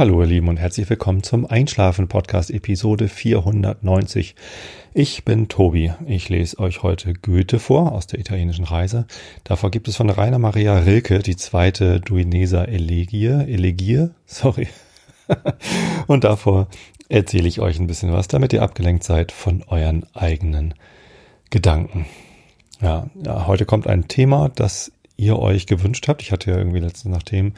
Hallo ihr Lieben und herzlich willkommen zum Einschlafen Podcast Episode 490. Ich bin Tobi. Ich lese euch heute Goethe vor aus der italienischen Reise. Davor gibt es von Rainer Maria Rilke die zweite Duineser Elegie, Elegie, sorry. und davor erzähle ich euch ein bisschen was, damit ihr abgelenkt seid von euren eigenen Gedanken. Ja, ja heute kommt ein Thema, das ihr euch gewünscht habt. Ich hatte ja irgendwie letztens nach Themen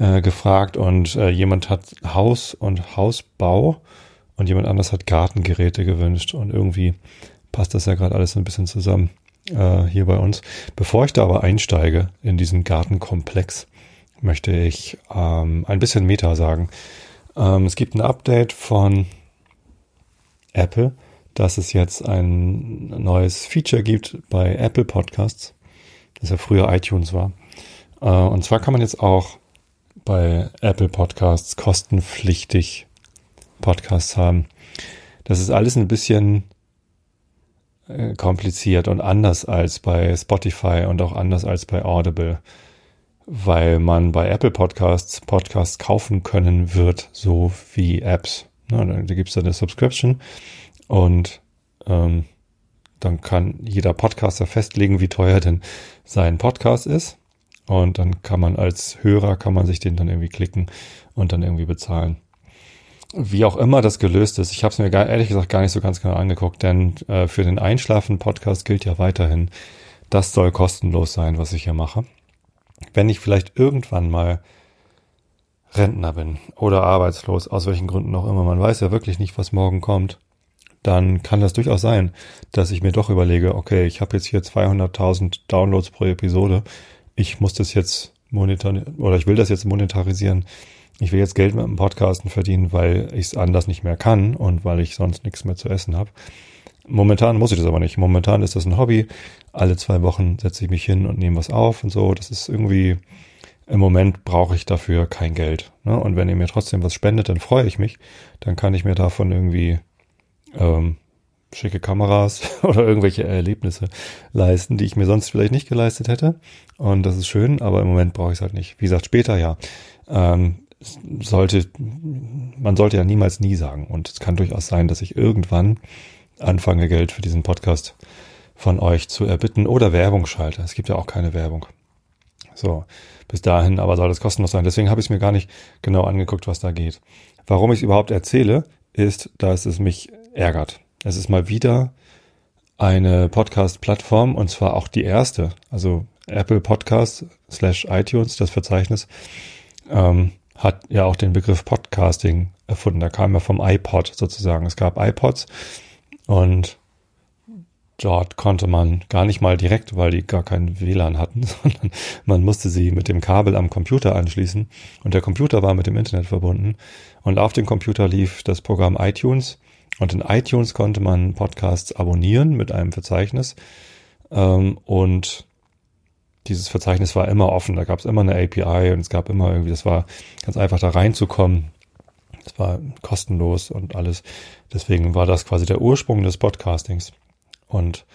äh, gefragt und äh, jemand hat Haus und Hausbau und jemand anders hat Gartengeräte gewünscht und irgendwie passt das ja gerade alles ein bisschen zusammen äh, hier bei uns. Bevor ich da aber einsteige in diesen Gartenkomplex, möchte ich ähm, ein bisschen Meta sagen. Ähm, es gibt ein Update von Apple, dass es jetzt ein neues Feature gibt bei Apple Podcasts, das ja früher iTunes war. Äh, und zwar kann man jetzt auch bei Apple Podcasts kostenpflichtig Podcasts haben. Das ist alles ein bisschen äh, kompliziert und anders als bei Spotify und auch anders als bei Audible, weil man bei Apple Podcasts Podcasts kaufen können wird, so wie Apps. da gibt es eine Subscription und ähm, dann kann jeder Podcaster festlegen, wie teuer denn sein Podcast ist. Und dann kann man als Hörer, kann man sich den dann irgendwie klicken und dann irgendwie bezahlen. Wie auch immer das gelöst ist, ich habe es mir gar, ehrlich gesagt gar nicht so ganz genau angeguckt, denn äh, für den Einschlafen-Podcast gilt ja weiterhin, das soll kostenlos sein, was ich hier mache. Wenn ich vielleicht irgendwann mal Rentner bin oder arbeitslos, aus welchen Gründen auch immer, man weiß ja wirklich nicht, was morgen kommt, dann kann das durchaus sein, dass ich mir doch überlege, okay, ich habe jetzt hier 200.000 Downloads pro Episode, ich muss das jetzt monetarisieren oder ich will das jetzt monetarisieren. Ich will jetzt Geld mit dem Podcasten verdienen, weil ich es anders nicht mehr kann und weil ich sonst nichts mehr zu essen habe. Momentan muss ich das aber nicht. Momentan ist das ein Hobby. Alle zwei Wochen setze ich mich hin und nehme was auf und so. Das ist irgendwie, im Moment brauche ich dafür kein Geld. Ne? Und wenn ihr mir trotzdem was spendet, dann freue ich mich. Dann kann ich mir davon irgendwie ähm, schicke Kameras oder irgendwelche Erlebnisse leisten, die ich mir sonst vielleicht nicht geleistet hätte. Und das ist schön, aber im Moment brauche ich es halt nicht. Wie gesagt, später ja. Ähm, sollte, man sollte ja niemals nie sagen. Und es kann durchaus sein, dass ich irgendwann anfange, Geld für diesen Podcast von euch zu erbitten oder Werbung schalte. Es gibt ja auch keine Werbung. So, bis dahin aber soll das kostenlos sein. Deswegen habe ich es mir gar nicht genau angeguckt, was da geht. Warum ich es überhaupt erzähle, ist, dass es mich ärgert. Es ist mal wieder eine Podcast-Plattform und zwar auch die erste. Also Apple Podcast slash iTunes, das Verzeichnis, ähm, hat ja auch den Begriff Podcasting erfunden. Da kam er vom iPod sozusagen. Es gab iPods und dort konnte man gar nicht mal direkt, weil die gar keinen WLAN hatten, sondern man musste sie mit dem Kabel am Computer anschließen und der Computer war mit dem Internet verbunden und auf dem Computer lief das Programm iTunes und in iTunes konnte man Podcasts abonnieren mit einem Verzeichnis. Ähm, und dieses Verzeichnis war immer offen. Da gab es immer eine API und es gab immer irgendwie, das war ganz einfach da reinzukommen. Es war kostenlos und alles. Deswegen war das quasi der Ursprung des Podcastings. Und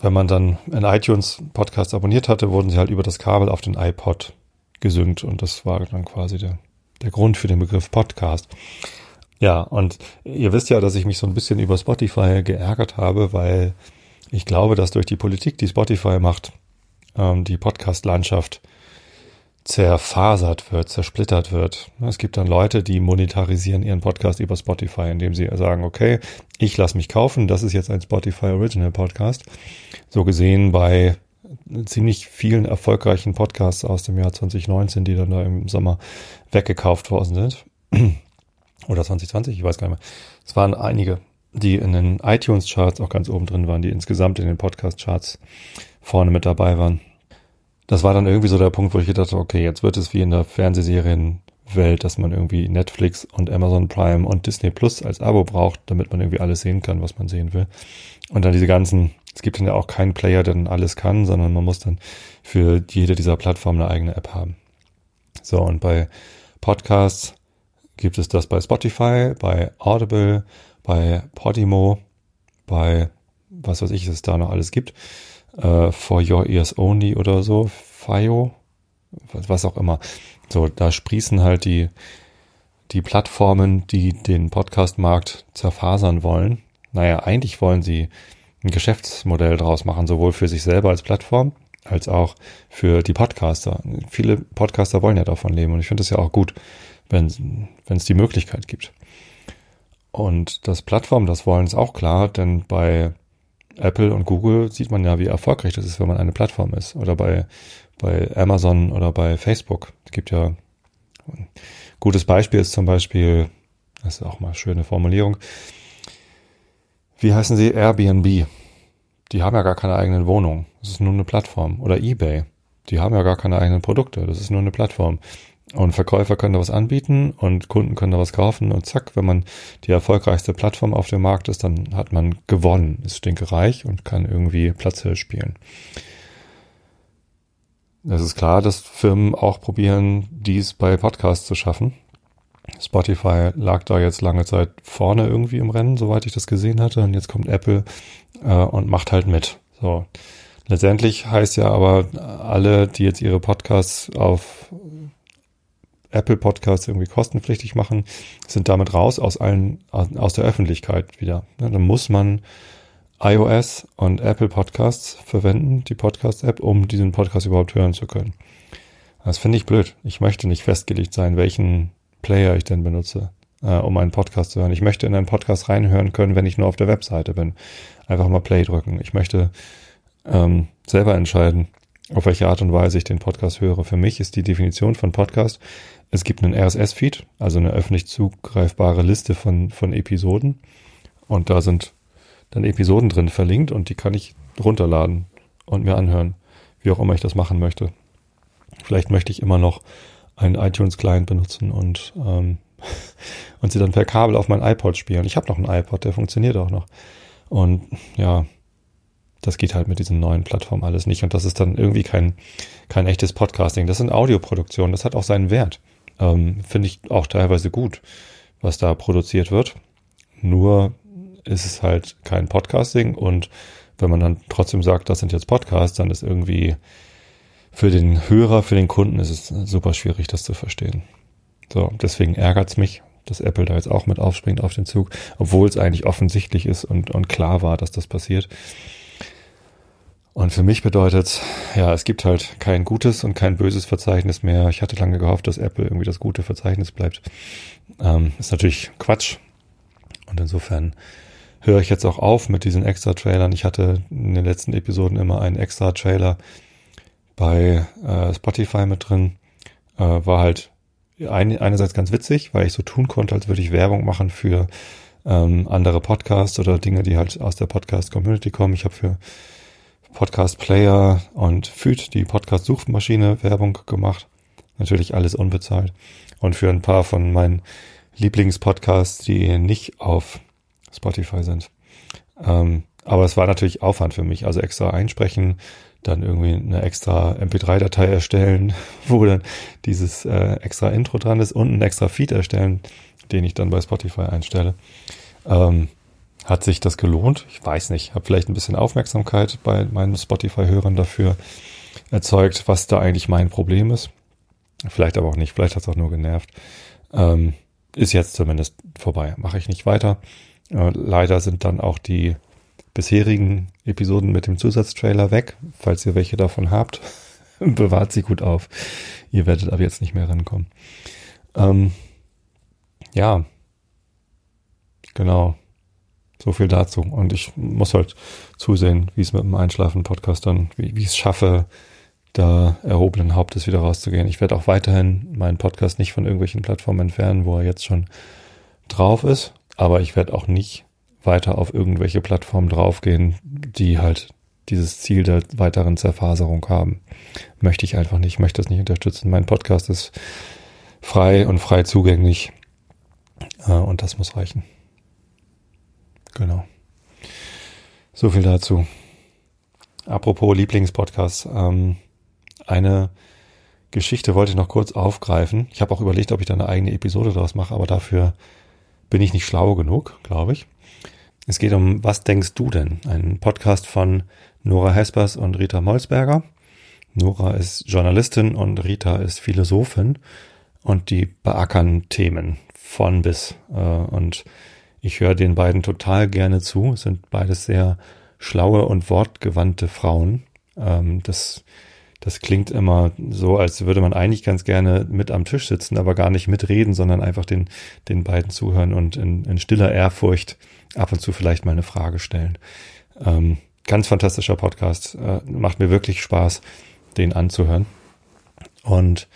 wenn man dann in iTunes Podcasts abonniert hatte, wurden sie halt über das Kabel auf den iPod gesynkt und das war dann quasi der, der Grund für den Begriff Podcast. Ja, und ihr wisst ja, dass ich mich so ein bisschen über Spotify geärgert habe, weil ich glaube, dass durch die Politik, die Spotify macht, ähm, die Podcast-Landschaft zerfasert wird, zersplittert wird. Es gibt dann Leute, die monetarisieren ihren Podcast über Spotify, indem sie sagen, okay, ich lasse mich kaufen, das ist jetzt ein Spotify Original Podcast. So gesehen bei ziemlich vielen erfolgreichen Podcasts aus dem Jahr 2019, die dann da im Sommer weggekauft worden sind. Oder 2020, ich weiß gar nicht mehr. Es waren einige, die in den iTunes-Charts auch ganz oben drin waren, die insgesamt in den Podcast-Charts vorne mit dabei waren. Das war dann irgendwie so der Punkt, wo ich gedacht habe, okay, jetzt wird es wie in der Fernsehserienwelt, dass man irgendwie Netflix und Amazon Prime und Disney Plus als Abo braucht, damit man irgendwie alles sehen kann, was man sehen will. Und dann diese ganzen, es gibt dann ja auch keinen Player, der dann alles kann, sondern man muss dann für jede dieser Plattformen eine eigene App haben. So, und bei Podcasts gibt es das bei Spotify, bei Audible, bei Podimo, bei was weiß ich, es da noch alles gibt. Uh, for Your Ears Only oder so, FIO, was auch immer. So, da sprießen halt die, die Plattformen, die den Podcast-Markt zerfasern wollen. Naja, eigentlich wollen sie ein Geschäftsmodell draus machen, sowohl für sich selber als Plattform, als auch für die Podcaster. Viele Podcaster wollen ja davon leben und ich finde es ja auch gut, wenn es die Möglichkeit gibt. Und das Plattform, das wollen ist auch klar, denn bei Apple und Google sieht man ja, wie erfolgreich das ist, wenn man eine Plattform ist. Oder bei, bei Amazon oder bei Facebook. Es gibt ja ein gutes Beispiel ist zum Beispiel, das ist auch mal eine schöne Formulierung. Wie heißen sie? Airbnb. Die haben ja gar keine eigenen Wohnungen. Das ist nur eine Plattform. Oder eBay. Die haben ja gar keine eigenen Produkte. Das ist nur eine Plattform. Und Verkäufer können da was anbieten und Kunden können da was kaufen und zack, wenn man die erfolgreichste Plattform auf dem Markt ist, dann hat man gewonnen, ist stinkereich und kann irgendwie Platzhirsch spielen. Es ist klar, dass Firmen auch probieren, dies bei Podcasts zu schaffen. Spotify lag da jetzt lange Zeit vorne irgendwie im Rennen, soweit ich das gesehen hatte. Und jetzt kommt Apple äh, und macht halt mit. So. Letztendlich heißt ja aber, alle, die jetzt ihre Podcasts auf Apple Podcasts irgendwie kostenpflichtig machen, sind damit raus aus allen, aus der Öffentlichkeit wieder. Dann muss man iOS und Apple Podcasts verwenden, die Podcast-App, um diesen Podcast überhaupt hören zu können. Das finde ich blöd. Ich möchte nicht festgelegt sein, welchen Player ich denn benutze, äh, um einen Podcast zu hören. Ich möchte in einen Podcast reinhören können, wenn ich nur auf der Webseite bin. Einfach mal Play drücken. Ich möchte ähm, selber entscheiden, auf welche Art und Weise ich den Podcast höre. Für mich ist die Definition von Podcast, es gibt einen RSS-Feed, also eine öffentlich zugreifbare Liste von, von Episoden. Und da sind dann Episoden drin verlinkt und die kann ich runterladen und mir anhören, wie auch immer ich das machen möchte. Vielleicht möchte ich immer noch einen iTunes-Client benutzen und, ähm, und sie dann per Kabel auf mein iPod spielen. Ich habe noch einen iPod, der funktioniert auch noch. Und ja, das geht halt mit diesen neuen Plattformen alles nicht. Und das ist dann irgendwie kein, kein echtes Podcasting. Das sind Audioproduktionen, das hat auch seinen Wert. Ähm, Finde ich auch teilweise gut, was da produziert wird. Nur ist es halt kein Podcasting und wenn man dann trotzdem sagt, das sind jetzt Podcasts, dann ist irgendwie für den Hörer, für den Kunden ist es super schwierig, das zu verstehen. So, deswegen ärgert es mich, dass Apple da jetzt auch mit aufspringt auf den Zug, obwohl es eigentlich offensichtlich ist und, und klar war, dass das passiert. Und für mich bedeutet, ja, es gibt halt kein gutes und kein böses Verzeichnis mehr. Ich hatte lange gehofft, dass Apple irgendwie das gute Verzeichnis bleibt. Ähm, ist natürlich Quatsch. Und insofern höre ich jetzt auch auf mit diesen Extra-Trailern. Ich hatte in den letzten Episoden immer einen Extra-Trailer bei äh, Spotify mit drin. Äh, war halt ein, einerseits ganz witzig, weil ich so tun konnte, als würde ich Werbung machen für ähm, andere Podcasts oder Dinge, die halt aus der Podcast-Community kommen. Ich habe für Podcast Player und Feed, die Podcast Suchmaschine Werbung gemacht. Natürlich alles unbezahlt. Und für ein paar von meinen Lieblingspodcasts, die nicht auf Spotify sind. Ähm, aber es war natürlich Aufwand für mich. Also extra einsprechen, dann irgendwie eine extra MP3-Datei erstellen, wo dann dieses äh, extra Intro dran ist und ein extra Feed erstellen, den ich dann bei Spotify einstelle. Ähm, hat sich das gelohnt? Ich weiß nicht. Habe vielleicht ein bisschen Aufmerksamkeit bei meinen Spotify-Hörern dafür erzeugt, was da eigentlich mein Problem ist. Vielleicht aber auch nicht. Vielleicht hat es auch nur genervt. Ähm, ist jetzt zumindest vorbei. Mache ich nicht weiter. Äh, leider sind dann auch die bisherigen Episoden mit dem Zusatztrailer weg. Falls ihr welche davon habt, bewahrt sie gut auf. Ihr werdet ab jetzt nicht mehr rankommen. Ähm, ja, genau. So viel dazu. Und ich muss halt zusehen, wie es mit dem Einschlafen-Podcast dann, wie, wie ich es schaffe, da erhobenen Hauptes wieder rauszugehen. Ich werde auch weiterhin meinen Podcast nicht von irgendwelchen Plattformen entfernen, wo er jetzt schon drauf ist. Aber ich werde auch nicht weiter auf irgendwelche Plattformen draufgehen, die halt dieses Ziel der weiteren Zerfaserung haben. Möchte ich einfach nicht, möchte das nicht unterstützen. Mein Podcast ist frei und frei zugänglich. Äh, und das muss reichen. Genau. So viel dazu. Apropos Lieblingspodcast. Ähm, eine Geschichte wollte ich noch kurz aufgreifen. Ich habe auch überlegt, ob ich da eine eigene Episode draus mache, aber dafür bin ich nicht schlau genug, glaube ich. Es geht um Was denkst du denn? Ein Podcast von Nora Hespers und Rita Molsberger. Nora ist Journalistin und Rita ist Philosophin und die beackern Themen von bis. Äh, und ich höre den beiden total gerne zu. Es sind beides sehr schlaue und wortgewandte Frauen. Ähm, das, das klingt immer so, als würde man eigentlich ganz gerne mit am Tisch sitzen, aber gar nicht mitreden, sondern einfach den, den beiden zuhören und in, in stiller Ehrfurcht ab und zu vielleicht mal eine Frage stellen. Ähm, ganz fantastischer Podcast. Äh, macht mir wirklich Spaß, den anzuhören. Und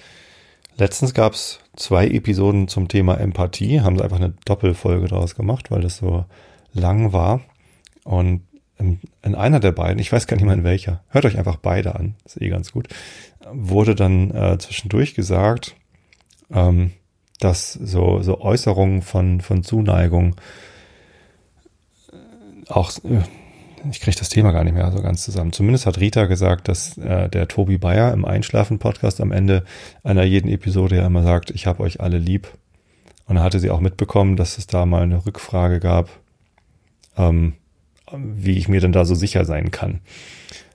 letztens gab es zwei Episoden zum Thema Empathie, haben sie einfach eine Doppelfolge daraus gemacht, weil das so lang war. Und in, in einer der beiden, ich weiß gar nicht mehr in welcher, hört euch einfach beide an, ist eh ganz gut, wurde dann äh, zwischendurch gesagt, ähm, dass so, so Äußerungen von, von Zuneigung auch äh, ich kriege das Thema gar nicht mehr so ganz zusammen. Zumindest hat Rita gesagt, dass äh, der Tobi Bayer im Einschlafen-Podcast am Ende einer jeden Episode ja immer sagt, ich habe euch alle lieb. Und da hatte sie auch mitbekommen, dass es da mal eine Rückfrage gab, ähm, wie ich mir denn da so sicher sein kann.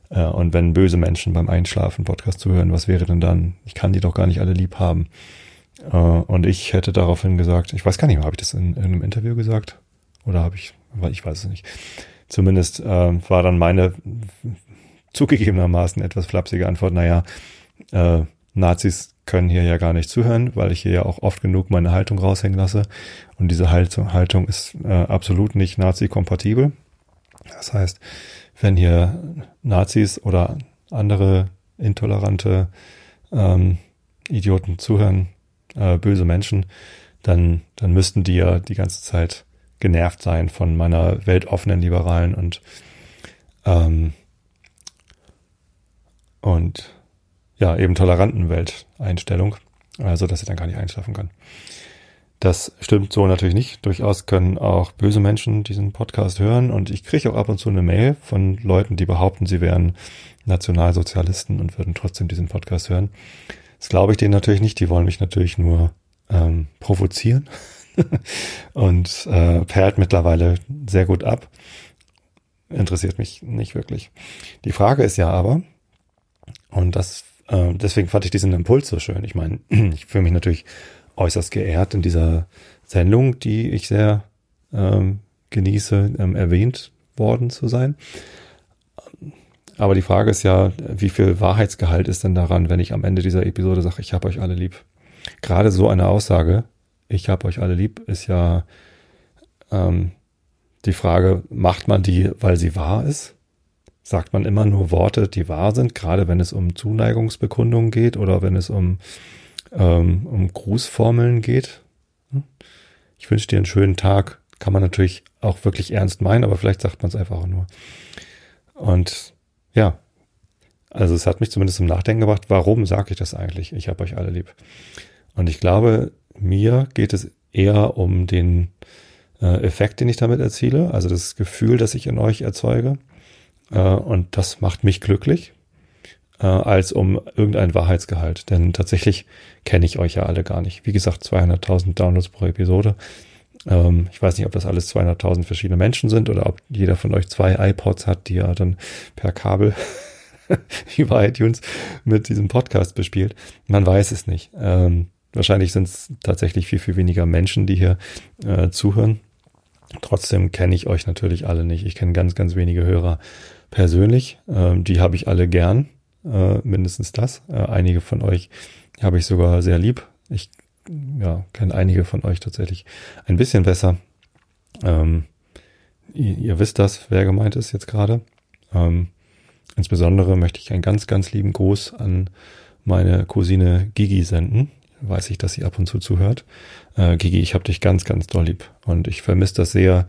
Äh, und wenn böse Menschen beim Einschlafen-Podcast zuhören, was wäre denn dann? Ich kann die doch gar nicht alle lieb haben. Äh, und ich hätte daraufhin gesagt, ich weiß gar nicht mehr, habe ich das in, in einem Interview gesagt? Oder habe ich, ich weiß es nicht Zumindest äh, war dann meine zugegebenermaßen etwas flapsige Antwort, naja, äh, Nazis können hier ja gar nicht zuhören, weil ich hier ja auch oft genug meine Haltung raushängen lasse. Und diese Haltung, Haltung ist äh, absolut nicht Nazi-kompatibel. Das heißt, wenn hier Nazis oder andere intolerante ähm, Idioten zuhören, äh, böse Menschen, dann, dann müssten die ja die ganze Zeit genervt sein von meiner weltoffenen liberalen und ähm, und ja, eben toleranten Welteinstellung, also dass ich dann gar nicht einschlafen kann. Das stimmt so natürlich nicht. Durchaus können auch böse Menschen diesen Podcast hören und ich kriege auch ab und zu eine Mail von Leuten, die behaupten, sie wären Nationalsozialisten und würden trotzdem diesen Podcast hören. Das glaube ich denen natürlich nicht. Die wollen mich natürlich nur ähm, provozieren und äh, perlt mittlerweile sehr gut ab. Interessiert mich nicht wirklich. Die Frage ist ja aber, und das äh, deswegen fand ich diesen Impuls so schön. Ich meine, ich fühle mich natürlich äußerst geehrt in dieser Sendung, die ich sehr ähm, genieße, ähm, erwähnt worden zu sein. Aber die Frage ist ja, wie viel Wahrheitsgehalt ist denn daran, wenn ich am Ende dieser Episode sage, ich habe euch alle lieb? Gerade so eine Aussage ich habe euch alle lieb, ist ja ähm, die Frage, macht man die, weil sie wahr ist? Sagt man immer nur Worte, die wahr sind, gerade wenn es um Zuneigungsbekundungen geht oder wenn es um, ähm, um Grußformeln geht? Hm? Ich wünsche dir einen schönen Tag. Kann man natürlich auch wirklich ernst meinen, aber vielleicht sagt man es einfach auch nur. Und ja, also es hat mich zumindest zum Nachdenken gebracht, warum sage ich das eigentlich? Ich habe euch alle lieb. Und ich glaube, mir geht es eher um den äh, Effekt, den ich damit erziele, also das Gefühl, das ich in euch erzeuge. Äh, und das macht mich glücklich, äh, als um irgendein Wahrheitsgehalt. Denn tatsächlich kenne ich euch ja alle gar nicht. Wie gesagt, 200.000 Downloads pro Episode. Ähm, ich weiß nicht, ob das alles 200.000 verschiedene Menschen sind oder ob jeder von euch zwei iPods hat, die er dann per Kabel über iTunes mit diesem Podcast bespielt. Man weiß es nicht. Ähm, Wahrscheinlich sind es tatsächlich viel, viel weniger Menschen, die hier äh, zuhören. Trotzdem kenne ich euch natürlich alle nicht. Ich kenne ganz, ganz wenige Hörer persönlich. Ähm, die habe ich alle gern, äh, mindestens das. Äh, einige von euch habe ich sogar sehr lieb. Ich ja, kenne einige von euch tatsächlich ein bisschen besser. Ähm, ihr, ihr, wisst das, wer gemeint ist jetzt gerade. Ähm, insbesondere möchte ich einen ganz, ganz lieben Gruß an meine Cousine Gigi senden weiß ich, dass sie ab und zu zuhört. Äh, Gigi, ich hab dich ganz, ganz doll lieb. Und ich vermisse das sehr,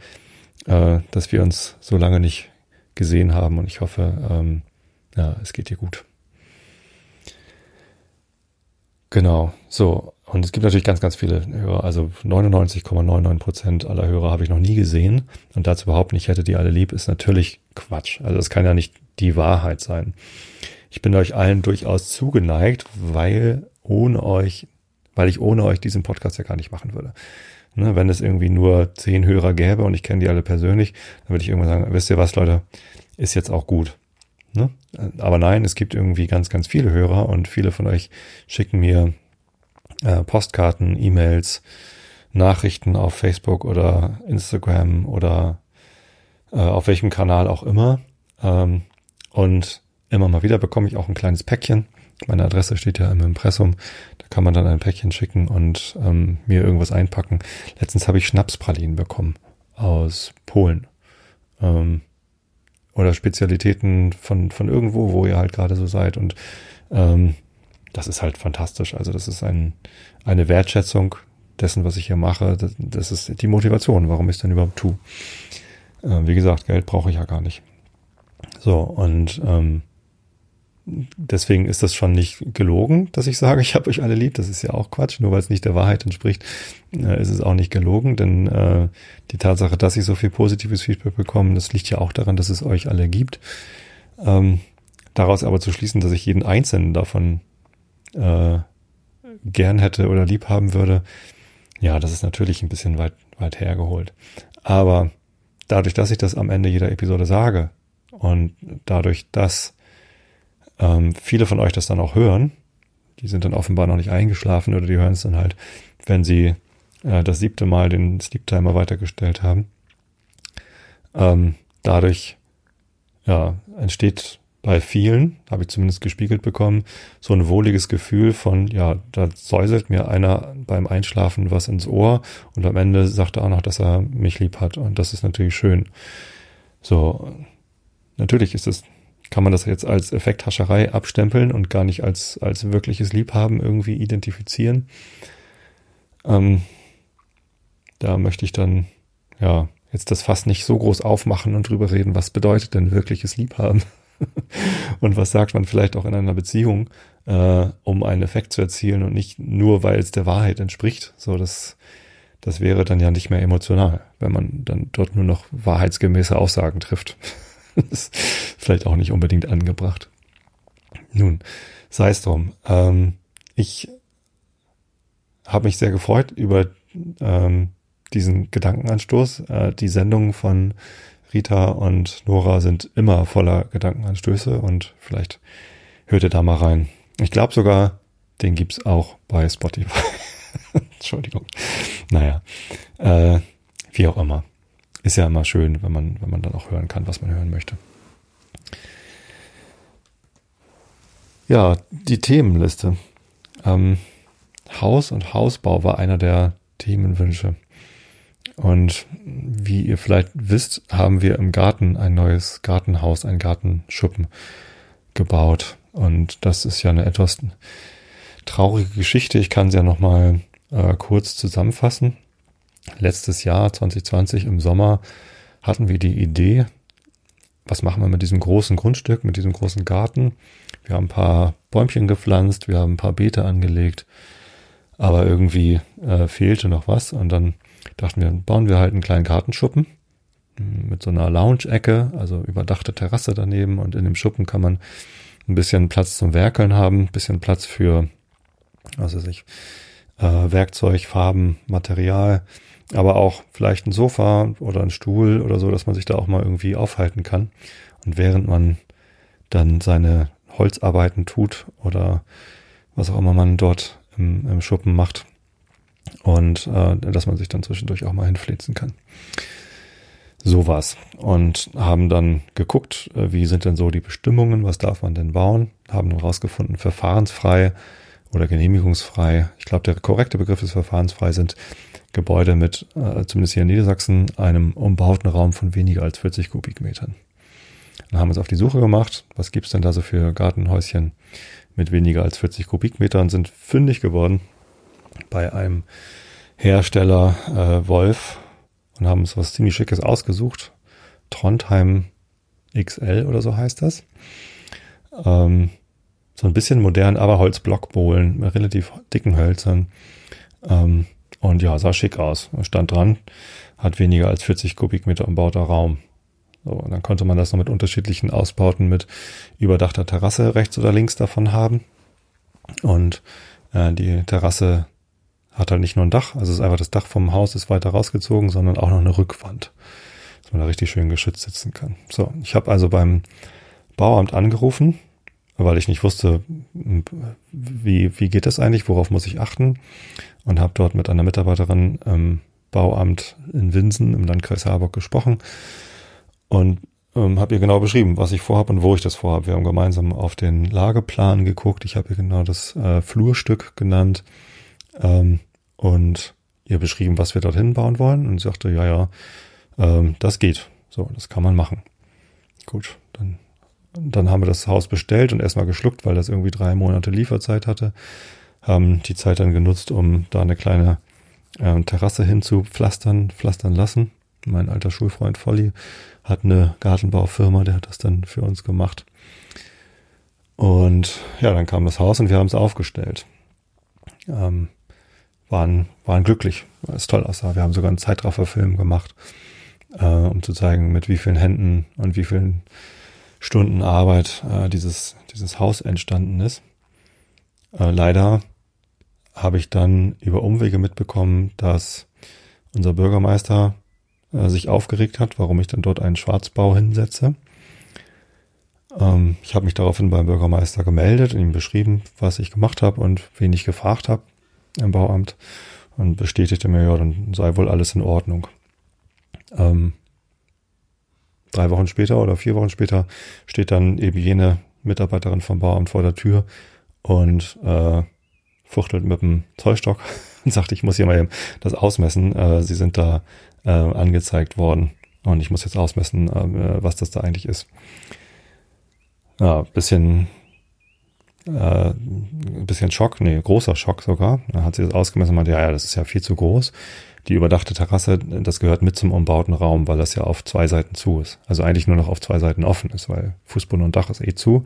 äh, dass wir uns so lange nicht gesehen haben. Und ich hoffe, ähm, ja, es geht dir gut. Genau, so. Und es gibt natürlich ganz, ganz viele Hörer. Also 99,99 Prozent aller Hörer habe ich noch nie gesehen. Und dazu überhaupt nicht hätte die alle lieb, ist natürlich Quatsch. Also das kann ja nicht die Wahrheit sein. Ich bin euch allen durchaus zugeneigt, weil ohne euch weil ich ohne euch diesen Podcast ja gar nicht machen würde. Ne, wenn es irgendwie nur zehn Hörer gäbe und ich kenne die alle persönlich, dann würde ich irgendwann sagen, wisst ihr was, Leute, ist jetzt auch gut. Ne? Aber nein, es gibt irgendwie ganz, ganz viele Hörer und viele von euch schicken mir äh, Postkarten, E-Mails, Nachrichten auf Facebook oder Instagram oder äh, auf welchem Kanal auch immer. Ähm, und immer mal wieder bekomme ich auch ein kleines Päckchen. Meine Adresse steht ja im Impressum. Da kann man dann ein Päckchen schicken und ähm, mir irgendwas einpacken. Letztens habe ich Schnapspralinen bekommen aus Polen. Ähm, oder Spezialitäten von, von irgendwo, wo ihr halt gerade so seid. Und ähm, das ist halt fantastisch. Also das ist ein, eine Wertschätzung dessen, was ich hier mache. Das, das ist die Motivation, warum ich es denn überhaupt tue. Äh, wie gesagt, Geld brauche ich ja gar nicht. So, und ähm, deswegen ist das schon nicht gelogen, dass ich sage, ich habe euch alle lieb. Das ist ja auch Quatsch. Nur weil es nicht der Wahrheit entspricht, äh, ist es auch nicht gelogen. Denn äh, die Tatsache, dass ich so viel positives Feedback bekomme, das liegt ja auch daran, dass es euch alle gibt. Ähm, daraus aber zu schließen, dass ich jeden einzelnen davon äh, gern hätte oder lieb haben würde, ja, das ist natürlich ein bisschen weit, weit hergeholt. Aber dadurch, dass ich das am Ende jeder Episode sage und dadurch, dass ähm, viele von euch das dann auch hören, die sind dann offenbar noch nicht eingeschlafen oder die hören es dann halt, wenn sie äh, das siebte Mal den Sleep Timer weitergestellt haben. Ähm, dadurch ja, entsteht bei vielen, habe ich zumindest gespiegelt bekommen, so ein wohliges Gefühl von, ja, da säuselt mir einer beim Einschlafen was ins Ohr und am Ende sagt er auch noch, dass er mich lieb hat und das ist natürlich schön. So, natürlich ist es, kann man das jetzt als Effekthascherei abstempeln und gar nicht als, als wirkliches Liebhaben irgendwie identifizieren. Ähm, da möchte ich dann, ja, jetzt das fast nicht so groß aufmachen und drüber reden, was bedeutet denn wirkliches Liebhaben? und was sagt man vielleicht auch in einer Beziehung, äh, um einen Effekt zu erzielen und nicht nur, weil es der Wahrheit entspricht. So, das, das wäre dann ja nicht mehr emotional, wenn man dann dort nur noch wahrheitsgemäße Aussagen trifft. ist vielleicht auch nicht unbedingt angebracht. Nun, sei es drum. Ähm, ich habe mich sehr gefreut über ähm, diesen Gedankenanstoß. Äh, die Sendung von Rita und Nora sind immer voller Gedankenanstöße und vielleicht hört ihr da mal rein. Ich glaube sogar, den gibt's auch bei Spotify. Entschuldigung. Naja, äh, wie auch immer. Ist ja immer schön, wenn man, wenn man dann auch hören kann, was man hören möchte. Ja, die Themenliste. Ähm, Haus und Hausbau war einer der Themenwünsche. Und wie ihr vielleicht wisst, haben wir im Garten ein neues Gartenhaus, ein Gartenschuppen gebaut. Und das ist ja eine etwas traurige Geschichte. Ich kann sie ja nochmal äh, kurz zusammenfassen. Letztes Jahr, 2020 im Sommer, hatten wir die Idee, was machen wir mit diesem großen Grundstück, mit diesem großen Garten? Wir haben ein paar Bäumchen gepflanzt, wir haben ein paar Beete angelegt, aber irgendwie äh, fehlte noch was. Und dann dachten wir, bauen wir halt einen kleinen Gartenschuppen mit so einer Lounge-Ecke, also überdachte Terrasse daneben und in dem Schuppen kann man ein bisschen Platz zum Werkeln haben, ein bisschen Platz für, was weiß ich, äh, Werkzeug, Farben, Material, aber auch vielleicht ein Sofa oder ein Stuhl oder so, dass man sich da auch mal irgendwie aufhalten kann. Und während man dann seine Holzarbeiten tut oder was auch immer man dort im, im Schuppen macht, und äh, dass man sich dann zwischendurch auch mal hinflitzen kann. So was. Und haben dann geguckt, äh, wie sind denn so die Bestimmungen, was darf man denn bauen, haben dann rausgefunden, verfahrensfrei oder genehmigungsfrei. Ich glaube, der korrekte Begriff ist verfahrensfrei sind Gebäude mit, äh, zumindest hier in Niedersachsen, einem umbauten Raum von weniger als 40 Kubikmetern. Dann haben wir uns auf die Suche gemacht, was gibt's denn da so für Gartenhäuschen mit weniger als 40 Kubikmetern, sind fündig geworden bei einem Hersteller äh, Wolf und haben uns was ziemlich Schickes ausgesucht. Trondheim XL oder so heißt das. Ähm, so ein bisschen modern, aber Holzblockbohlen relativ dicken Hölzern. Ähm, und ja, sah schick aus. Stand dran, hat weniger als 40 Kubikmeter umbauter Raum. So, und dann konnte man das noch mit unterschiedlichen Ausbauten mit überdachter Terrasse rechts oder links davon haben. Und äh, die Terrasse hat halt nicht nur ein Dach, also ist einfach das Dach vom Haus ist weiter rausgezogen, sondern auch noch eine Rückwand, dass man da richtig schön geschützt sitzen kann. So, ich habe also beim Bauamt angerufen weil ich nicht wusste, wie, wie geht das eigentlich, worauf muss ich achten und habe dort mit einer Mitarbeiterin im Bauamt in Winsen im Landkreis Harburg gesprochen und ähm, habe ihr genau beschrieben, was ich vorhabe und wo ich das vorhabe. Wir haben gemeinsam auf den Lageplan geguckt. Ich habe ihr genau das äh, Flurstück genannt ähm, und ihr beschrieben, was wir dorthin bauen wollen und sagte, ja, ja, ähm, das geht. So, das kann man machen. Gut, dann, haben wir das Haus bestellt und erstmal geschluckt, weil das irgendwie drei Monate Lieferzeit hatte. Haben die Zeit dann genutzt, um da eine kleine äh, Terrasse hinzupflastern, pflastern lassen. Mein alter Schulfreund Volli hat eine Gartenbaufirma, der hat das dann für uns gemacht. Und ja, dann kam das Haus und wir haben es aufgestellt. Ähm, waren, waren glücklich, weil es toll aussah. Wir haben sogar einen Zeitrafferfilm gemacht, äh, um zu zeigen, mit wie vielen Händen und wie vielen Stunden Arbeit äh, dieses, dieses Haus entstanden ist. Äh, leider habe ich dann über Umwege mitbekommen, dass unser Bürgermeister äh, sich aufgeregt hat, warum ich dann dort einen Schwarzbau hinsetze. Ähm, ich habe mich daraufhin beim Bürgermeister gemeldet und ihm beschrieben, was ich gemacht habe und wen ich gefragt habe im Bauamt und bestätigte mir, ja, dann sei wohl alles in Ordnung. Ähm, drei Wochen später oder vier Wochen später steht dann eben jene Mitarbeiterin vom Bauamt vor der Tür und äh, fuchtelt mit dem Zollstock und sagt, ich muss hier mal eben das ausmessen. Äh, sie sind da äh, angezeigt worden und ich muss jetzt ausmessen, äh, was das da eigentlich ist. Ja, bisschen äh, ein bisschen Schock, nee, großer Schock sogar. Da hat sie das ausgemessen und meinte, ja, ja, das ist ja viel zu groß. Die überdachte Terrasse, das gehört mit zum umbauten Raum, weil das ja auf zwei Seiten zu ist. Also eigentlich nur noch auf zwei Seiten offen ist, weil Fußboden und Dach ist eh zu.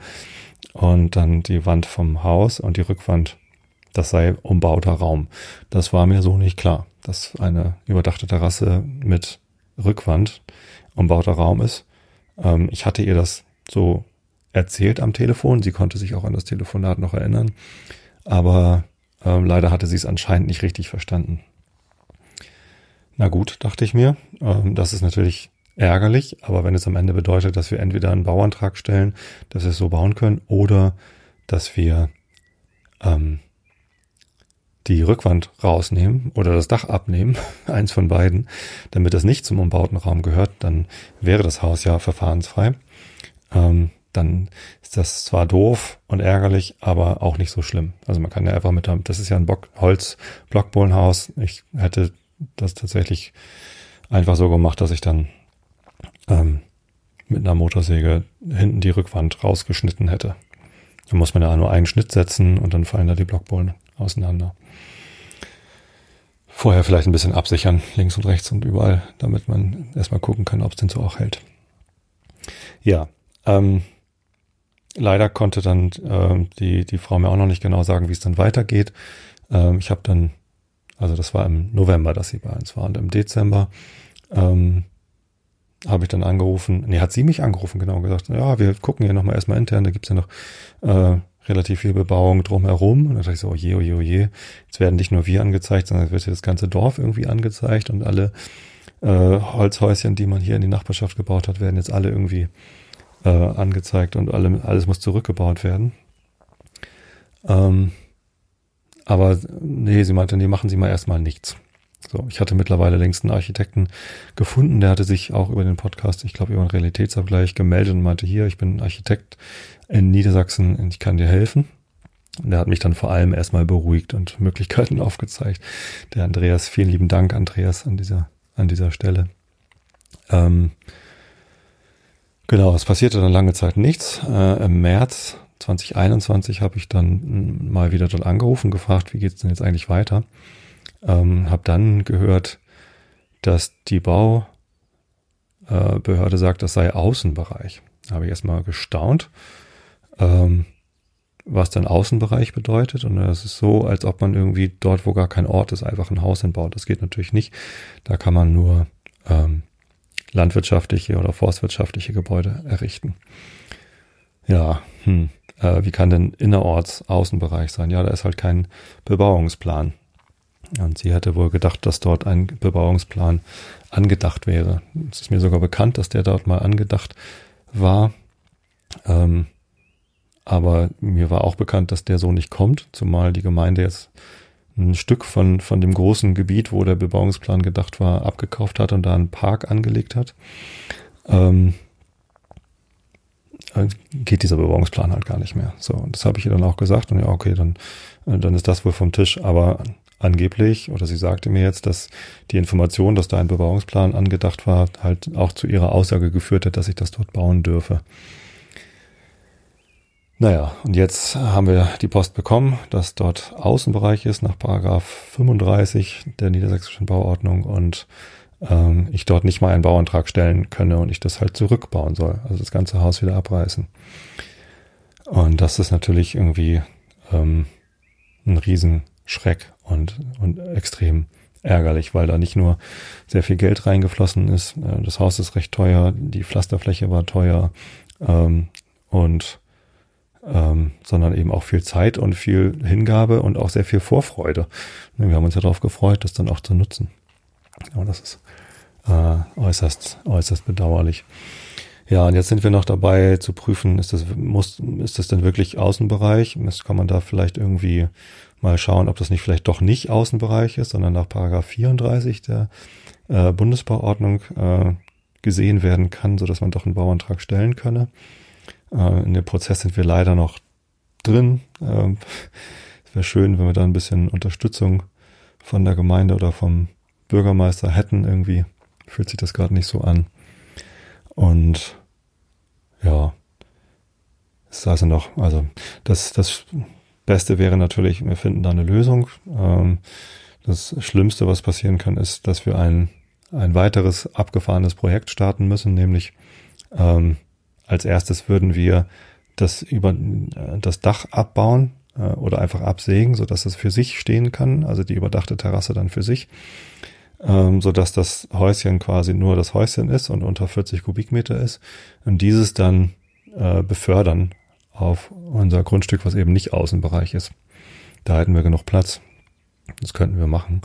Und dann die Wand vom Haus und die Rückwand, das sei umbauter Raum. Das war mir so nicht klar, dass eine überdachte Terrasse mit Rückwand umbauter Raum ist. Ähm, ich hatte ihr das so erzählt am Telefon. Sie konnte sich auch an das Telefonat noch erinnern. Aber ähm, leider hatte sie es anscheinend nicht richtig verstanden. Na gut, dachte ich mir. Ähm, das ist natürlich ärgerlich, aber wenn es am Ende bedeutet, dass wir entweder einen Bauantrag stellen, dass wir es so bauen können, oder dass wir ähm, die Rückwand rausnehmen oder das Dach abnehmen, eins von beiden, damit das nicht zum umbauten Raum gehört, dann wäre das Haus ja verfahrensfrei. Ähm, dann ist das zwar doof und ärgerlich, aber auch nicht so schlimm. Also man kann ja einfach mit, das ist ja ein Bock, Holz Blockbohlenhaus. Ich hätte das tatsächlich einfach so gemacht, dass ich dann ähm, mit einer Motorsäge hinten die Rückwand rausgeschnitten hätte. Da muss man ja nur einen Schnitt setzen und dann fallen da die Blockbohlen auseinander. Vorher vielleicht ein bisschen absichern, links und rechts und überall, damit man erstmal gucken kann, ob es denn so auch hält. Ja, ähm, leider konnte dann äh, die, die Frau mir auch noch nicht genau sagen, wie es dann weitergeht. Ähm, ich habe dann, also das war im November, dass sie bei uns war und im Dezember ähm, habe ich dann angerufen, nee, hat sie mich angerufen, genau gesagt, ja, wir gucken hier nochmal erstmal intern, da gibt's ja noch äh, relativ viel Bebauung drumherum. Und dann dachte ich so, oje, oje, oje, jetzt werden nicht nur wir angezeigt, sondern wird hier das ganze Dorf irgendwie angezeigt und alle äh, Holzhäuschen, die man hier in die Nachbarschaft gebaut hat, werden jetzt alle irgendwie äh, angezeigt und alle, alles muss zurückgebaut werden. Ähm, aber nee, sie meinte, nee, machen Sie mal erstmal nichts. So, ich hatte mittlerweile längst einen Architekten gefunden, der hatte sich auch über den Podcast, ich glaube über einen Realitätsabgleich gemeldet und meinte, hier, ich bin Architekt in Niedersachsen und ich kann dir helfen. Und der hat mich dann vor allem erstmal beruhigt und Möglichkeiten aufgezeigt. Der Andreas, vielen lieben Dank, Andreas, an dieser, an dieser Stelle. Ähm, Genau, es passierte dann lange Zeit nichts. Äh, Im März 2021 habe ich dann mal wieder dort angerufen, gefragt, wie geht's denn jetzt eigentlich weiter? Ähm, habe dann gehört, dass die Baubehörde äh, sagt, das sei Außenbereich. Habe ich erstmal gestaunt, ähm, was dann Außenbereich bedeutet. Und es ist so, als ob man irgendwie dort, wo gar kein Ort ist, einfach ein Haus hinbaut. Das geht natürlich nicht. Da kann man nur ähm, landwirtschaftliche oder forstwirtschaftliche Gebäude errichten. Ja, hm, äh, wie kann denn innerorts Außenbereich sein? Ja, da ist halt kein Bebauungsplan. Und sie hätte wohl gedacht, dass dort ein Bebauungsplan angedacht wäre. Es ist mir sogar bekannt, dass der dort mal angedacht war. Ähm, aber mir war auch bekannt, dass der so nicht kommt, zumal die Gemeinde jetzt ein Stück von, von dem großen Gebiet, wo der Bebauungsplan gedacht war, abgekauft hat und da einen Park angelegt hat. Ähm, äh, geht dieser Bebauungsplan halt gar nicht mehr. So, und das habe ich ihr dann auch gesagt und ja, okay, dann, äh, dann ist das wohl vom Tisch. Aber angeblich, oder sie sagte mir jetzt, dass die Information, dass da ein Bebauungsplan angedacht war, halt auch zu ihrer Aussage geführt hat, dass ich das dort bauen dürfe. Naja, und jetzt haben wir die Post bekommen, dass dort Außenbereich ist nach Paragraph 35 der niedersächsischen Bauordnung und ähm, ich dort nicht mal einen Bauantrag stellen könne und ich das halt zurückbauen soll, also das ganze Haus wieder abreißen. Und das ist natürlich irgendwie ähm, ein Riesenschreck und, und extrem ärgerlich, weil da nicht nur sehr viel Geld reingeflossen ist, äh, das Haus ist recht teuer, die Pflasterfläche war teuer ähm, und ähm, sondern eben auch viel Zeit und viel Hingabe und auch sehr viel Vorfreude. Wir haben uns ja darauf gefreut, das dann auch zu nutzen. Aber das ist äh, äußerst, äußerst bedauerlich. Ja, und jetzt sind wir noch dabei zu prüfen, ist das, muss, ist das denn wirklich Außenbereich? Das kann man da vielleicht irgendwie mal schauen, ob das nicht vielleicht doch nicht Außenbereich ist, sondern nach Paragraph 34 der äh, Bundesbauordnung äh, gesehen werden kann, so dass man doch einen Bauantrag stellen könne. Äh, in dem Prozess sind wir leider noch drin. Äh, es wäre schön, wenn wir da ein bisschen Unterstützung von der Gemeinde oder vom Bürgermeister hätten. Irgendwie fühlt sich das gerade nicht so an. Und ja, es ist also noch, also das, das Beste wäre natürlich, wir finden da eine Lösung. Ähm, das Schlimmste, was passieren kann, ist, dass wir ein, ein weiteres abgefahrenes Projekt starten müssen, nämlich ähm, als erstes würden wir das über äh, das Dach abbauen äh, oder einfach absägen, so dass es für sich stehen kann, also die überdachte Terrasse dann für sich, ähm, so dass das Häuschen quasi nur das Häuschen ist und unter 40 Kubikmeter ist und dieses dann äh, befördern auf unser Grundstück, was eben nicht Außenbereich ist. Da hätten wir genug Platz. Das könnten wir machen.